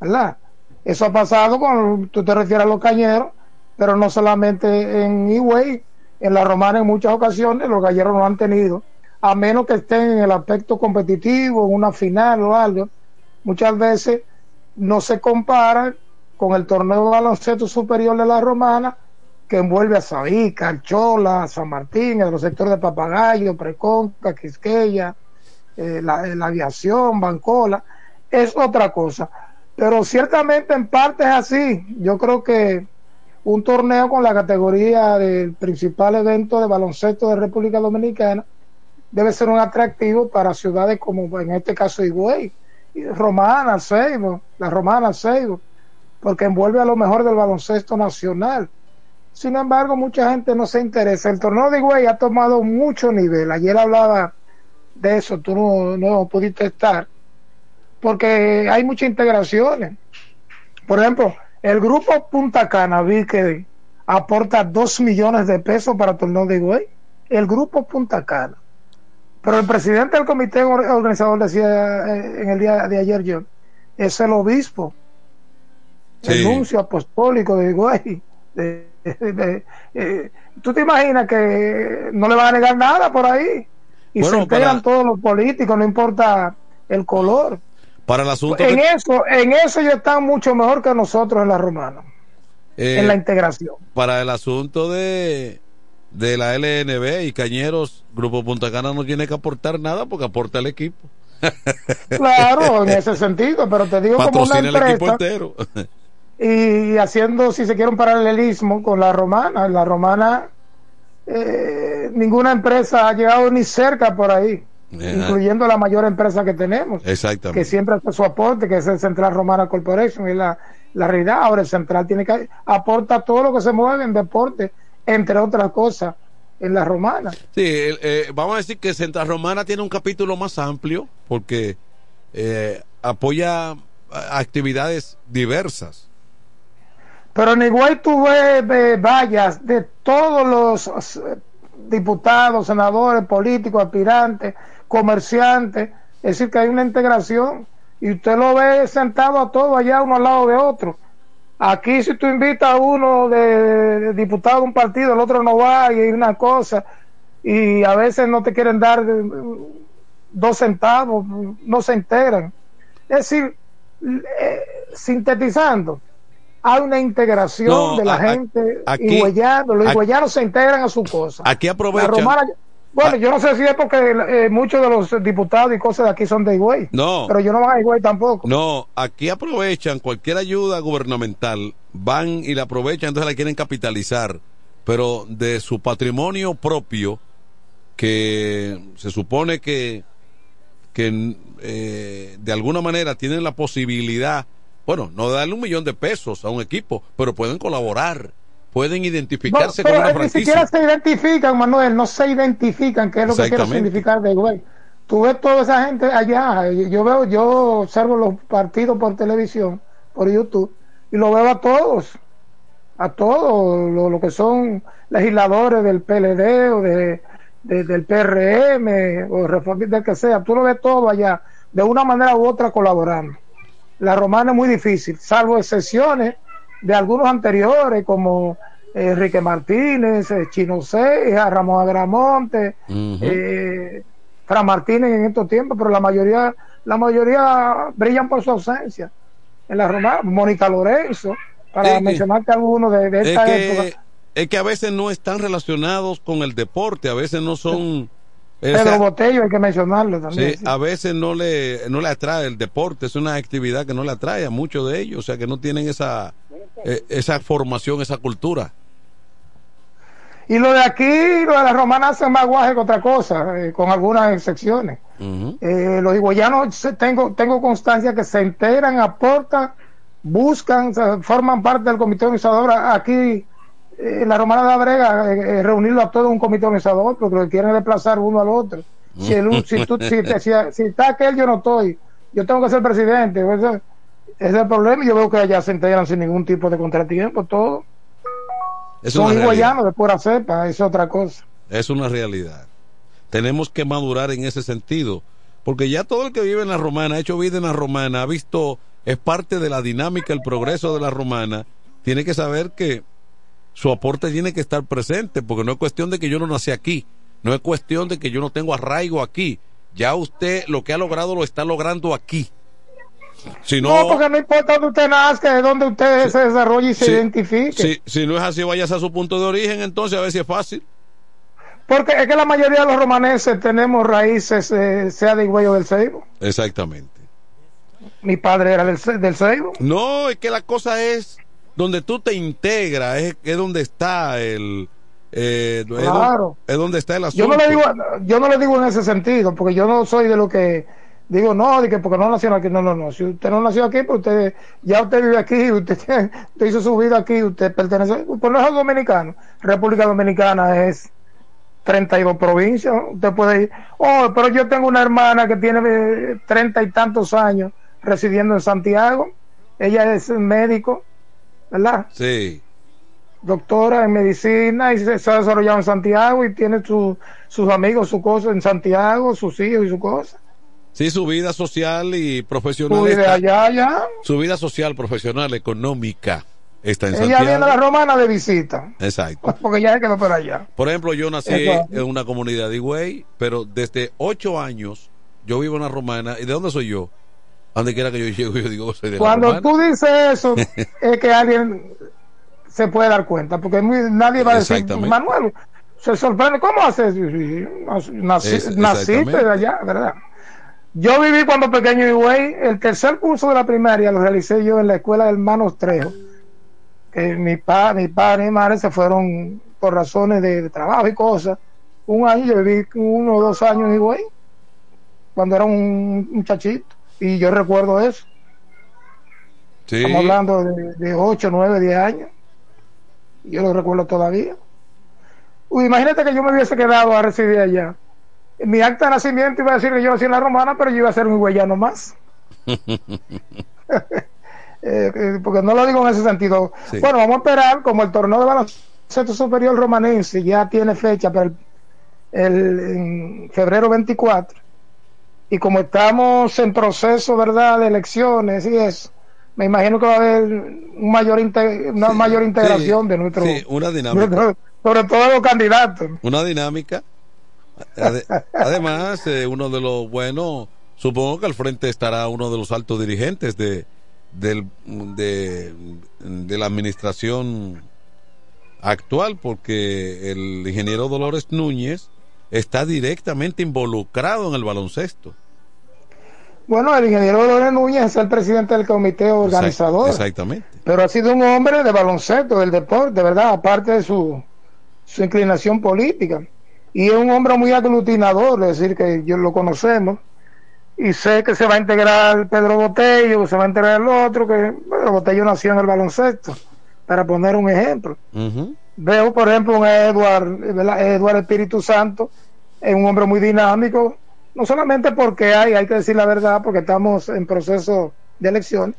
¿verdad? Eso ha pasado con, tú te refieres a los cañeros, pero no solamente en Higüey, en la romana en muchas ocasiones los galleros no han tenido, a menos que estén en el aspecto competitivo, en una final o algo, muchas veces no se compara con el torneo de baloncesto superior de la romana que envuelve a Sabí, Carchola, San Martín, de los sectores de Papagayo, Preconca, Quisqueya, eh, la, la, aviación, Bancola, es otra cosa. Pero ciertamente en parte es así. Yo creo que un torneo con la categoría del principal evento de baloncesto de República Dominicana debe ser un atractivo para ciudades como en este caso Higüey, Romana, Seibo, la Romana, Seibo, porque envuelve a lo mejor del baloncesto nacional. Sin embargo, mucha gente no se interesa. El torneo de Higüey ha tomado mucho nivel. Ayer hablaba de eso, tú no, no pudiste estar, porque hay muchas integraciones. Por ejemplo, el grupo Punta Cana vi que aporta dos millones de pesos para el torneo de Higüey. El grupo Punta Cana. Pero el presidente del comité organizador decía en el día de ayer yo, es el obispo, sí. el nuncio apostólico de Higüey. De, de, de, eh, ¿Tú te imaginas que no le van a negar nada por ahí? Y bueno, se integran para... todos los políticos, no importa el color. Para el asunto en eso, en eso ellos están mucho mejor que nosotros en la romana. Eh, en la integración. Para el asunto de de la LNB y Cañeros, Grupo Punta Cana no tiene que aportar nada porque aporta el equipo. claro, en ese sentido, pero te digo Patrocina como una empresa, el equipo entero. y haciendo, si se quiere, un paralelismo con la romana. La romana, eh, ninguna empresa ha llegado ni cerca por ahí, Incluyendo la mayor empresa que tenemos, Exactamente. que siempre hace su aporte, que es el Central Romana Corporation, y la, la realidad. Ahora el Central tiene que aporta todo lo que se mueve en deporte, entre otras cosas, en la romana. Sí, eh, vamos a decir que Central Romana tiene un capítulo más amplio porque eh, apoya actividades diversas. Pero en igual tú ves vallas de todos los diputados, senadores, políticos, aspirantes, comerciantes, es decir, que hay una integración y usted lo ve sentado a todos allá uno al lado de otro. Aquí si tú invitas a uno de, de diputado de un partido, el otro no va y una cosa y a veces no te quieren dar dos centavos, no se integran. Es decir, eh, sintetizando, hay una integración No, de la a- gente aquí- higüeyano, los higüeyanos se integran a su cosa. Aquí aprovechan. romana, bueno, yo no sé si es porque eh, muchos de los diputados y cosas de aquí son de Higüey, No. pero yo no voy a Higüey tampoco. No, aquí aprovechan cualquier ayuda gubernamental, van y la aprovechan, entonces la quieren capitalizar, pero de su patrimonio propio, que se supone que, que eh, de alguna manera tienen la posibilidad, bueno, no darle un millón de pesos a un equipo, pero pueden colaborar, pueden No, identificarse pero con una ni franquicia. siquiera se identifican, Manuel, no se identifican, que es lo que quiero significar de Higüey. Tú ves toda esa gente allá, yo veo, yo observo los partidos por televisión, por YouTube, y lo veo a todos, a todos, lo, lo que son legisladores del PLD o de, de- del PRM o reformistas del que sea, tú lo ves todo allá, de una manera u otra colaborando. La romana es muy difícil, salvo excepciones de algunos anteriores como eh, Enrique Martínez, eh, Chino Ceja, Ramón Agramonte, eh, Fran Martínez en estos tiempos, pero la mayoría, la mayoría brillan por su ausencia. En la romana, Mónica Lorenzo, para Es que- mencionarte algunos de, de Es esta que, época. es que a veces no están relacionados con el deporte, a veces no son... Pedro esa- Botello hay que mencionarlo también. Sí, sí. a veces no le, no le atrae el deporte, es una actividad que no le atrae a muchos de ellos, o sea que no tienen esa, eh, esa formación, esa cultura. Y lo de aquí, lo de la romana hacen más guaje que otra cosa, eh, con algunas excepciones. Eh, los higüeyanos tengo, tengo constancia que se enteran, aportan, buscan, forman parte del comité organizador. Aquí, la Romana de la Brega, eh, eh, reunirlo a todo un comité organizador, porque lo quieren desplazar uno al otro. Si, el si, tú- si, te- si- si está aquel, yo no estoy. Yo tengo que ser presidente. Ese, ese es el problema. y Yo veo que allá se enteran sin ningún tipo de contratiempo, todo. Es Son higüeyanos de pura cepa, es otra cosa. Es una realidad. Tenemos que madurar en ese sentido, porque ya todo el que vive en la romana, ha hecho vida en la romana, ha visto, es parte de la dinámica, el progreso de la romana, tiene que saber que su aporte tiene que estar presente, porque no es cuestión de que yo no nací aquí, no es cuestión de que yo no tengo arraigo aquí. Ya usted lo que ha logrado lo está logrando aquí. Si no, No, porque no importa dónde usted nazca, de dónde usted se desarrolle y se identifique. si, si no es así, vayas a su punto de origen, entonces a ver si es fácil. Porque es que la mayoría de los romaneses tenemos raíces, eh, sea de Higüey o del Ceibo. Exactamente. Mi padre era del, del Ceibo. No, es que la cosa es donde tú te integras, es, es donde está el. eh, Claro. Es, donde está el Yo asunto. no, le digo, yo no le digo en ese sentido, porque yo no soy de lo que digo, no, de que porque no nació aquí. No, no, no. Si usted no nació aquí, pues usted ya usted vive aquí, usted, tiene- usted hizo su vida aquí, usted pertenece. Pues no es dominicano. República Dominicana es 32 provincias. Usted puede ir. Oh, pero yo tengo una hermana que tiene eh, treinta y tantos años residiendo en Santiago. Ella es médico, ¿verdad? Sí. doctora en medicina y se, se ha desarrollado en Santiago y tiene su- sus amigos, su cosa en Santiago, sus hijos y su cosa. Sí, su vida social y profesional. Su vida allá, allá. Su vida social, profesional, económica está en Ella viene a la Santiago. romana de visita, Exacto. porque ya se quedó por allá. Por ejemplo, yo nací en una comunidad de Higüey, pero desde ocho años yo vivo en la romana. ¿Y de dónde soy yo? Donde quiera que yo llego, yo digo, soy de Cuando tú dices eso, es que alguien se puede dar cuenta, porque nadie va a decir. Manuel, se sorprende, ¿cómo haces? Nací- Es- naciste de allá, ¿verdad? Yo viví cuando pequeño Higüey, el tercer curso de la primaria lo realicé yo en la escuela de hermanos Trejo. Que mi, pa, mi padre y mi madre se fueron por razones de, de trabajo y cosas. Un año, yo viví uno o dos años en Higüey, cuando era un muchachito, y yo recuerdo eso. Sí. Estamos hablando de, de 8, 9, 10 años. Yo lo recuerdo todavía. Uy, imagínate que yo me hubiese quedado a residir allá. En mi acta de nacimiento iba a decir que yo nací en la romana, pero yo iba a ser un higüeyano más. Eh, eh, porque no lo digo en ese sentido. Sí. Bueno, vamos a esperar, como el torneo de baloncesto superior romanense ya tiene fecha para el, el- en febrero 24, y como estamos en proceso, ¿verdad?, de elecciones y eso, me imagino que va a haber un mayor una mayor integración sí, de nuestro, sí, una dinámica. nuestro- sobre todo los candidatos. Una dinámica. Ade- Además, eh, uno de los buenos, supongo que al frente estará uno de los altos dirigentes de, del, de, de la administración actual, porque el ingeniero Dolores Núñez está directamente involucrado en el baloncesto. Bueno, el ingeniero Dolores Núñez es el presidente del comité organizador. Exactamente. pero ha sido un hombre de baloncesto, del deporte, ¿verdad? Aparte de su, su inclinación política. Y es un hombre muy aglutinador, es decir, que yo lo conocemos. Y sé que se va a integrar Pedro Botello, que se va a integrar el otro, que Pedro Botello nació en el baloncesto, para poner un ejemplo. Veo, por ejemplo, un Edward, ¿verdad? Edward Espíritu Santo, es un hombre muy dinámico, no solamente porque hay, hay que decir la verdad, porque estamos en proceso de elección,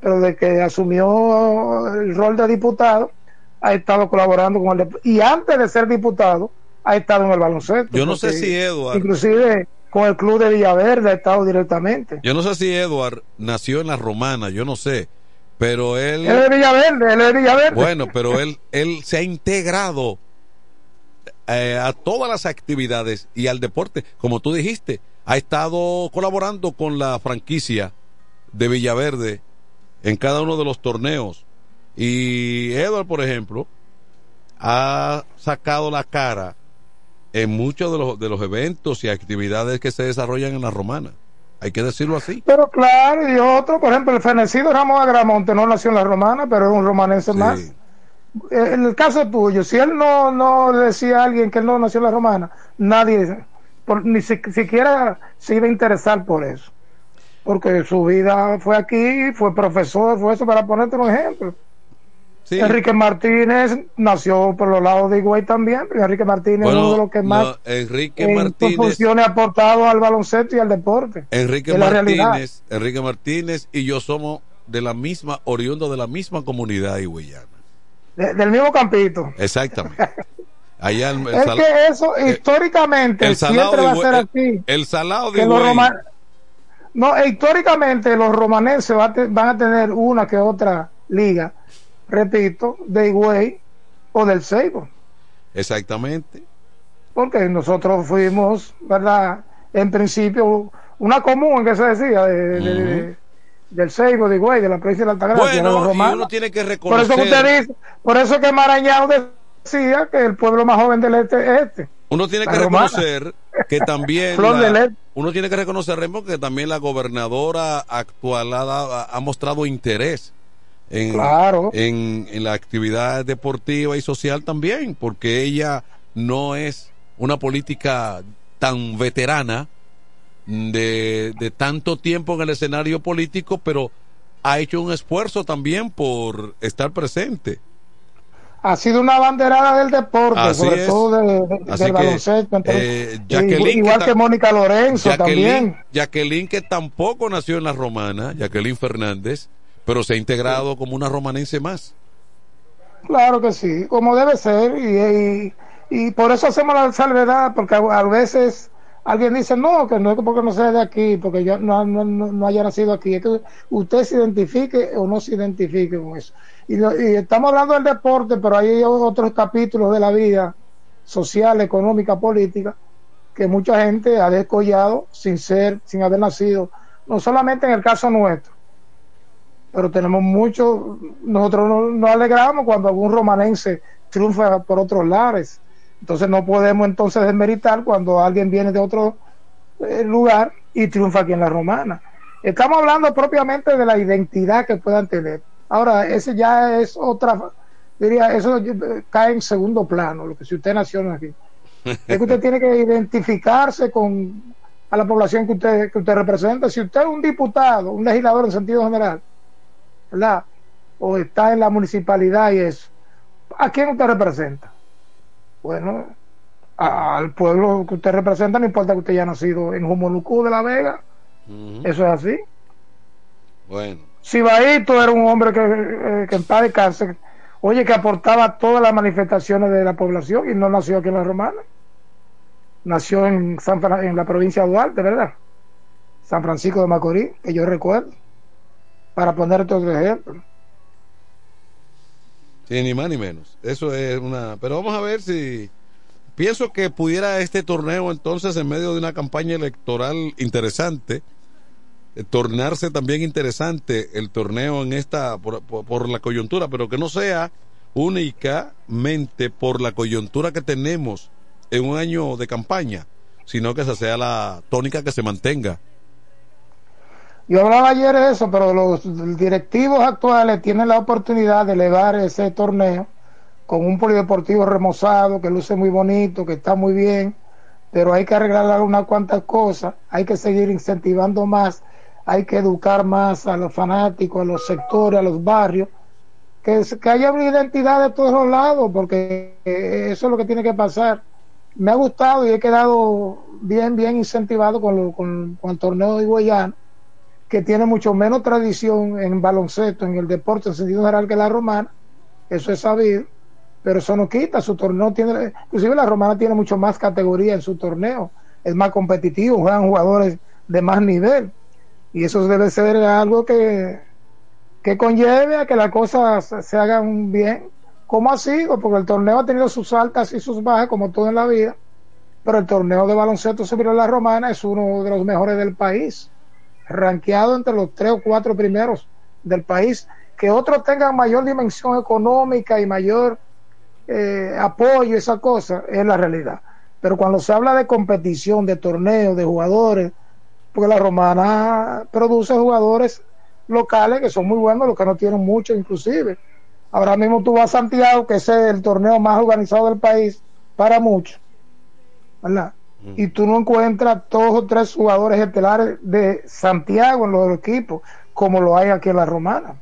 pero de que asumió el rol de diputado, ha estado colaborando con el y antes de ser diputado ha estado en el baloncesto. Yo no sé si Edward- inclusive con el club de Villaverde ha estado directamente. Yo no sé si Edward nació en la Romana, yo no sé, pero él... Él es de Villaverde, él es de Villaverde. Bueno, pero él, él se ha integrado eh, a todas las actividades y al deporte, como tú dijiste, ha estado colaborando con la franquicia de Villaverde en cada uno de los torneos. Y Edward, por ejemplo, ha sacado la cara en muchos de los, de los eventos y actividades que se desarrollan en la romana. Hay que decirlo así. Pero claro, y otro, por ejemplo, el fenecido Ramos Agramonte no nació en la romana, pero es un romanense más. En el caso tuyo, si él no, no le decía a alguien que él no nació en la romana, nadie, por- ni si- siquiera se iba a interesar por eso. Porque su vida fue aquí, fue profesor, fue eso, para ponerte un ejemplo. Sí. Enrique Martínez nació por los lados de Higüey también, pero Enrique Martínez es uno de los que más no, Enrique en Martínez, funciones ha aportado al baloncesto y al deporte. Enrique. Martínez, Enrique Martínez y yo somos de la misma, oriundo de la misma comunidad higüeyana. De- del mismo campito. Exactamente. Allá el, el es sal- que eso eh, históricamente el salado siempre de va a ser así. el salado de los Higüey. roma- No, e históricamente los romanenses va van a tener una que otra liga, repito, de Higüey o del Seibo, Exactamente. porque nosotros fuimos, ¿verdad? En principio, una común que se decía de, de- de- del Seibo, de Higüey, de la provincia de la Altagracia, de los Bueno, y uno tiene que Por reconocer. eso que usted dice, por eso que Marañao decía que el pueblo más joven del este es este. Uno tiene La que romana. reconocer que también Flor la- de Led. uno tiene que reconocer Remo que también la gobernadora actual ha, mostrado interés en, Claro. en, en la actividad deportiva y social también porque ella no es una política tan veterana de, de tanto tiempo en el escenario político pero ha hecho un esfuerzo también por estar presente ha sido una banderada del deporte, Así sobre es. todo de- del que, baloncesto. entonces, eh, igual que Mónica Lorenzo Jacqueline, también. Jacqueline, que tampoco nació en la romana, Jacqueline Fernández, pero se ha integrado como una romanense más. Claro que sí, como debe ser. Y, y, y por eso hacemos la salvedad, porque a, a veces alguien dice, no, que no es porque no sea de aquí, porque yo no, haya nacido aquí. Es que usted se identifique o no se identifique con eso. Y, estamos hablando del deporte, pero hay otros capítulos de la vida social, económica, política, que mucha gente ha descollado sin ser, sin haber nacido, no solamente en el caso nuestro, pero tenemos mucho, nosotros nos, nos alegramos cuando algún romanense triunfa por otros lares, entonces no podemos entonces desmeritar cuando alguien viene de otro eh, lugar y triunfa aquí en la romana. Estamos hablando propiamente de la identidad que puedan tener. Ahora, ese ya es otra, diría, eso cae en segundo plano, lo que si usted nació aquí. Es que usted tiene que identificarse con a la población que usted, que usted representa. Si usted es un diputado, un legislador en sentido general, ¿verdad? O está en la municipalidad y eso, ¿a quién usted representa? Bueno, al pueblo que usted representa, no importa que usted haya nacido en Jumolucú de la Vega, eso es así. Bueno, Sibaito era un hombre que, eh, que en paz descanse, oye, que aportaba a todas las manifestaciones de la población y no nació aquí en la Romana. Nació en, San, en la provincia de Duarte, ¿verdad? San Francisco de Macorís, que yo recuerdo, para ponerte otro ejemplo. Sí, ni más ni menos. Eso es una. Pero vamos a ver si. Pienso que pudiera este torneo entonces, en medio de una campaña electoral interesante, eh, tornarse también interesante el torneo en esta, por, por- por la coyuntura, pero que no sea únicamente por la coyuntura que tenemos en un año de campaña, sino que esa sea la tónica que se mantenga. Yo hablaba ayer de eso, pero los directivos actuales tienen la oportunidad de elevar ese torneo con un polideportivo remozado que luce muy bonito, que está muy bien, pero hay que arreglar unas cuantas cosas, hay que seguir incentivando más, hay que educar más a los fanáticos, a los sectores, a los barrios, que, que haya una identidad de todos los lados, porque eh, eso es lo que tiene que pasar. Me ha gustado y he quedado bien, bien incentivado con, lo- con, con el torneo de Guayana que tiene mucho menos tradición en baloncesto, en el deporte en sentido general que la romana, eso es sabido, pero eso no quita, su torneo tiene, inclusive la romana tiene mucho más categoría en su torneo, es más competitivo, juegan jugadores de más nivel. Y eso debe ser algo que, que conlleve a que las cosas se hagan bien, como ha sido, porque el torneo ha tenido sus altas y sus bajas, como todo en la vida, pero el torneo de baloncesto superior a la romana es uno de los mejores del país, rankeado entre los tres o cuatro primeros del país. Que otros tengan mayor dimensión económica y mayor eh, apoyo, esa cosa, es la realidad. Pero cuando se habla de competición, de torneo, de jugadores, porque la romana produce jugadores locales que son muy buenos, los que no tienen mucho inclusive. Ahora mismo tú vas a Santiago, que es el torneo más organizado del país para muchos, ¿verdad? Y tú no encuentras todos o tres jugadores estelares de Santiago en los equipos, como lo hay aquí en la romana.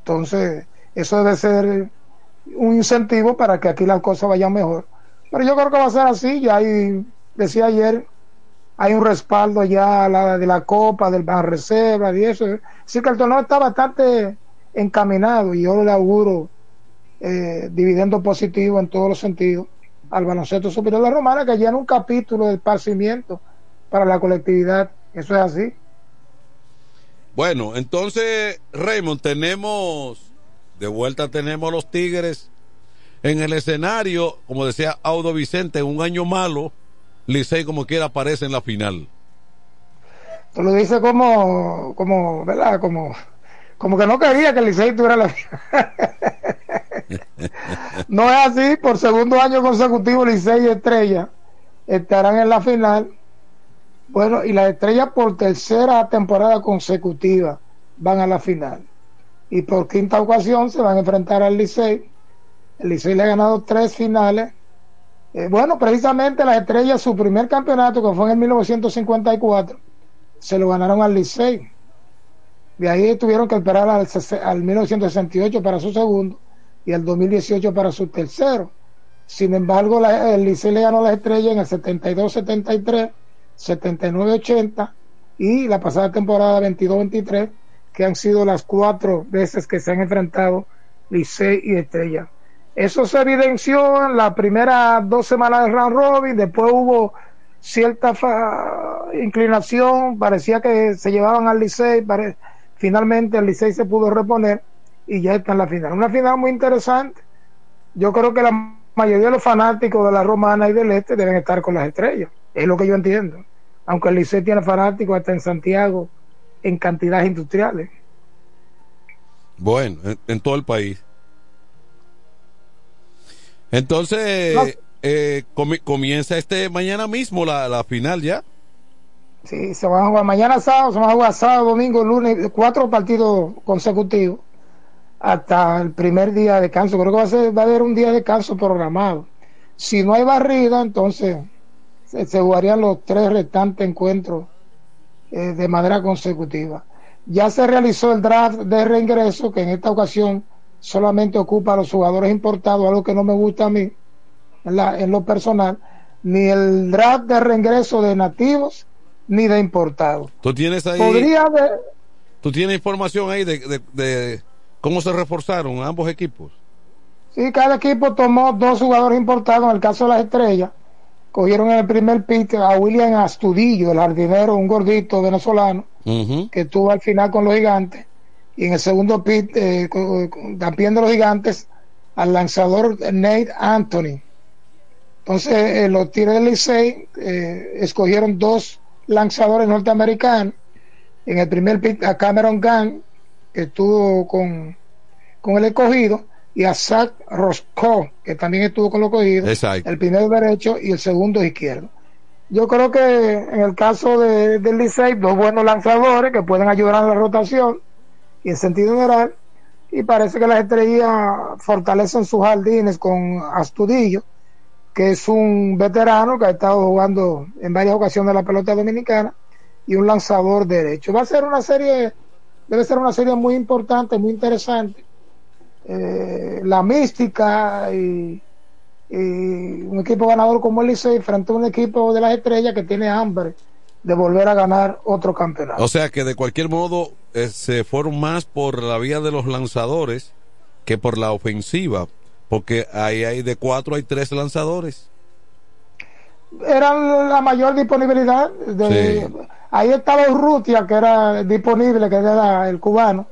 Entonces, eso debe ser un incentivo para que aquí las cosas vayan mejor. Pero yo creo que va a ser así, ya hay, decía ayer, hay un respaldo ya la, de la Copa, del Ban Reserva y eso. Así que el torneo está bastante encaminado y yo le auguro eh, dividendo positivo en todos los sentidos al baloncesto superior de la Romana, que llena un capítulo del esparcimiento para la colectividad. Eso es así. Bueno, entonces, Raymond, tenemos, de vuelta tenemos los Tigres en el escenario, como decía Audo Vicente, un año malo Licey como quiera aparece en la final. Tú lo dices como, como, ¿verdad? Como, como que no quería que Licey tuviera la final. no es así, por segundo año consecutivo Licey y Estrella estarán en la final. Bueno, y las estrellas por tercera temporada consecutiva van a la final. Y por quinta ocasión se van a enfrentar al Licey. El Licey le ha ganado tres finales eh, bueno, precisamente las estrellas, su primer campeonato, que fue en el 1954, se lo ganaron al Licey. De ahí tuvieron que esperar al, al 1968 para su segundo y al 2018 para su tercero. Sin embargo, el Licey le ganó las estrellas en el 72-73, 79-80 y la pasada temporada 22-23, que han sido las cuatro veces que se han enfrentado Licey y Estrella. Eso se evidenció en las primeras dos semanas de round robin, después hubo cierta inclinación, parecía que se llevaban al Licey, finalmente el Licey se pudo reponer y ya está en la final. Una final muy interesante. Yo creo que la mayoría de los fanáticos de la Romana y del Este deben estar con las estrellas, es lo que yo entiendo. Aunque el Licey tiene fanáticos hasta en Santiago en cantidades industriales. Bueno, en todo el país. Entonces, eh, comienza este mañana mismo la, la, final ya. Sí, se van a jugar mañana sábado, se van a jugar sábado, domingo, lunes, cuatro partidos consecutivos hasta el primer día de descanso. Creo que va a, ser, va a haber un día de descanso programado. Si no hay barrida, entonces se, jugarían los tres restantes encuentros eh, de manera consecutiva. Ya se realizó el draft de reingreso, que en esta ocasión solamente ocupa a los jugadores importados, algo que no me gusta a mí en, lo personal, ni el draft de reingreso de nativos ni de importados. ¿Tú tienes ahí? Podría haber. ¿Tú tienes información ahí de, de, cómo se reforzaron ambos equipos? Sí, cada equipo tomó dos jugadores importados. En el caso de las estrellas, cogieron en el primer pick a William Astudillo, el jardinero, un gordito venezolano, que estuvo al final con los gigantes y en el segundo pit, eh, también de los gigantes, al lanzador Nate Anthony. Entonces, eh, los Tigres del Licey eh, escogieron dos lanzadores norteamericanos. En el primer pit a Cameron Gunn, que estuvo con, con el escogido, y a Zach Roscoe, que también estuvo con el escogido. El primero derecho y el segundo izquierdo. Yo creo que en el caso de, del Licey, dos buenos lanzadores que pueden ayudar a la rotación y en sentido general. Y parece que las estrellas fortalecen sus jardines con Astudillo, que es un veterano que ha estado jugando en varias ocasiones la pelota dominicana y un lanzador derecho. Va a ser una serie, debe ser una serie muy importante, muy interesante. Eh, la mística y, un equipo ganador como el Licey frente a un equipo de las estrellas que tiene hambre de volver a ganar otro campeonato. O sea que de cualquier modo eh, se fueron más por la vía de los lanzadores que por la ofensiva, porque ahí hay de cuatro hay tres lanzadores. eran la mayor disponibilidad. De, Ahí estaba Urrutia, que era disponible, que era el cubano.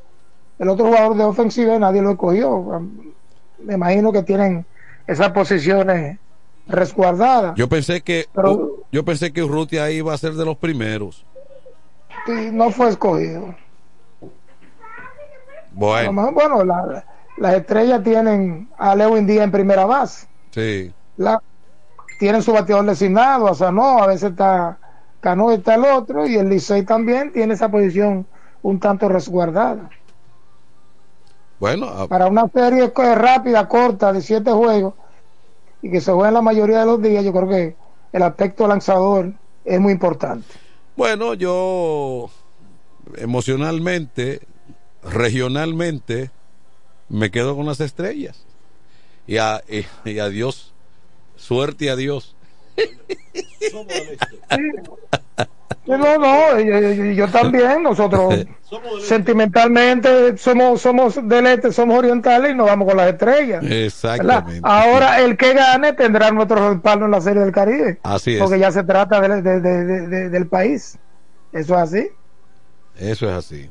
El otro jugador de ofensiva nadie lo escogió. Me imagino que tienen esas posiciones resguardadas. Yo pensé que Pero, yo pensé que Urrutia iba a ser de los primeros. Sí, no fue escogido. Bueno, bueno la, las estrellas tienen a Lewin Díaz en primera base. Sí. La, tienen su bateador designado, a Sanó, a veces está Cano, está el otro, y el Licey también tiene esa posición un tanto resguardada. Bueno, para una serie rápida, corta, de siete juegos, y que se juega la mayoría de los días, yo creo que el aspecto lanzador es muy importante. Bueno, yo emocionalmente, regionalmente, me quedo con las estrellas. Y a, y, y adiós, suerte y adiós. No, no, yo, yo, también, nosotros sentimentalmente somos somos del este, somos orientales y nos vamos con las estrellas. Exactamente. Ahora el que gane tendrá nuestro respaldo en la Serie del Caribe. Así es. Porque ya se trata de, de, de, del país. Eso es así. Eso es así.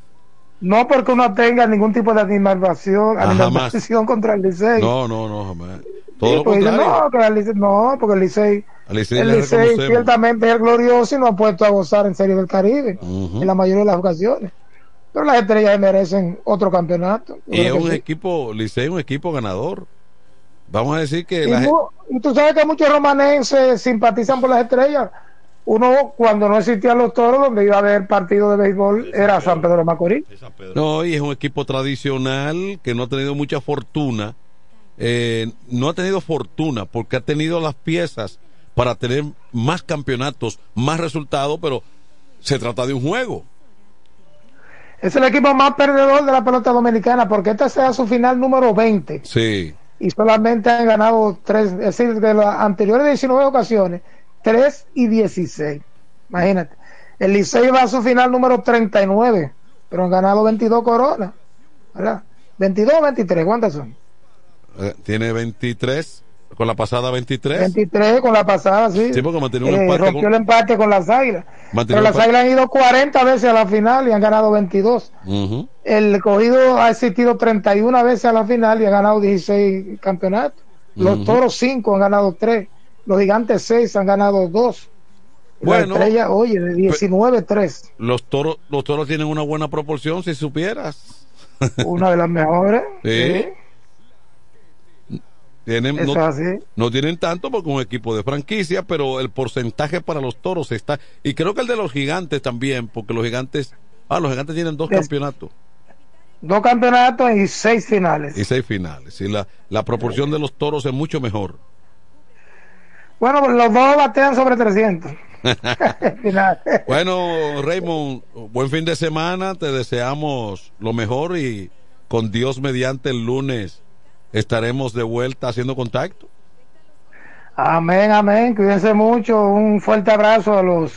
No porque uno tenga ningún tipo de animación, Ah, animación contra el Licey. No, no, no, jamás. Todo lo no, el Licey, no, porque el Licey, el Licey ciertamente es el glorioso y no ha puesto a gozar en Serie del Caribe en la mayoría de las ocasiones. Pero las estrellas merecen otro campeonato. Y es un sí. equipo, Licey es un equipo ganador. Vamos a decir que Y, la mu- y tú sabes que muchos romanenses simpatizan por las estrellas. Uno, cuando no existían los toros, donde iba a haber partido de béisbol, era San Pedro de Macorís. No, y es un equipo tradicional que no ha tenido mucha fortuna. Eh, no ha tenido fortuna porque ha tenido las piezas para tener más campeonatos, más resultados, pero se trata de un juego. Es el equipo más perdedor de la pelota dominicana, porque esta sea su final número 20 Sí. y solamente han ganado tres, es decir, de las anteriores 19 ocasiones, 3 y 16. Imagínate. El Licey va a su final número 39, pero han ganado 22 coronas. ¿Verdad? 22 o 23, ¿cuántas son? Eh, tiene 23, con la pasada 23. 23 con la pasada, sí. Sí, porque mantiene un Eh, empate rompió con- el empate con las águilas. Mantiene Pero las águilas han ido 40 veces a la final y han ganado 22. Ujú. El cogido ha asistido 31 veces a la final y ha ganado 16 campeonatos. Los Ujú. toros 5 han ganado 3. Los gigantes 6 han ganado 2. Bueno. la estrella, oye, de 19, 3. Los toros, los toros tienen una buena proporción, si supieras. Una de las mejores. Sí. Tienen, no, tienen tanto porque un equipo de franquicia, pero el porcentaje para los toros está. Y creo que el de los gigantes también, porque los gigantes. Ah, los gigantes tienen dos Es- campeonatos Dos campeonatos y 6 finales. y seis finales. Y la, la proporción de los toros es mucho mejor. Bueno, pues los dos batean sobre 300. Final. bueno, Raymond, buen fin de semana. Te deseamos lo mejor y con Dios mediante el lunes estaremos de vuelta haciendo contacto. Amén, amén. Cuídense mucho. Un fuerte abrazo a los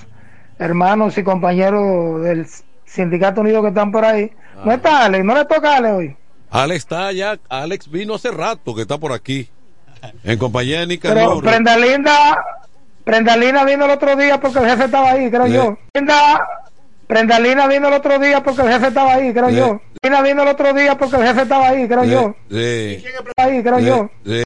hermanos y compañeros del Sindicato Unido que están por ahí. No está Alex, no le toca a Alex hoy. Alex está allá. Alex vino hace rato que está por aquí. En compañía de Pero Nicanor. Prenda Linda, Prenda Linda vino el otro día porque el jefe estaba ahí, creo Le- yo. Linda, Prenda Linda vino el otro día porque el jefe estaba ahí, creo Le- yo. Linda vino el otro día porque el jefe estaba ahí, creo yo. Sí. Ahí, creo yo. Sí.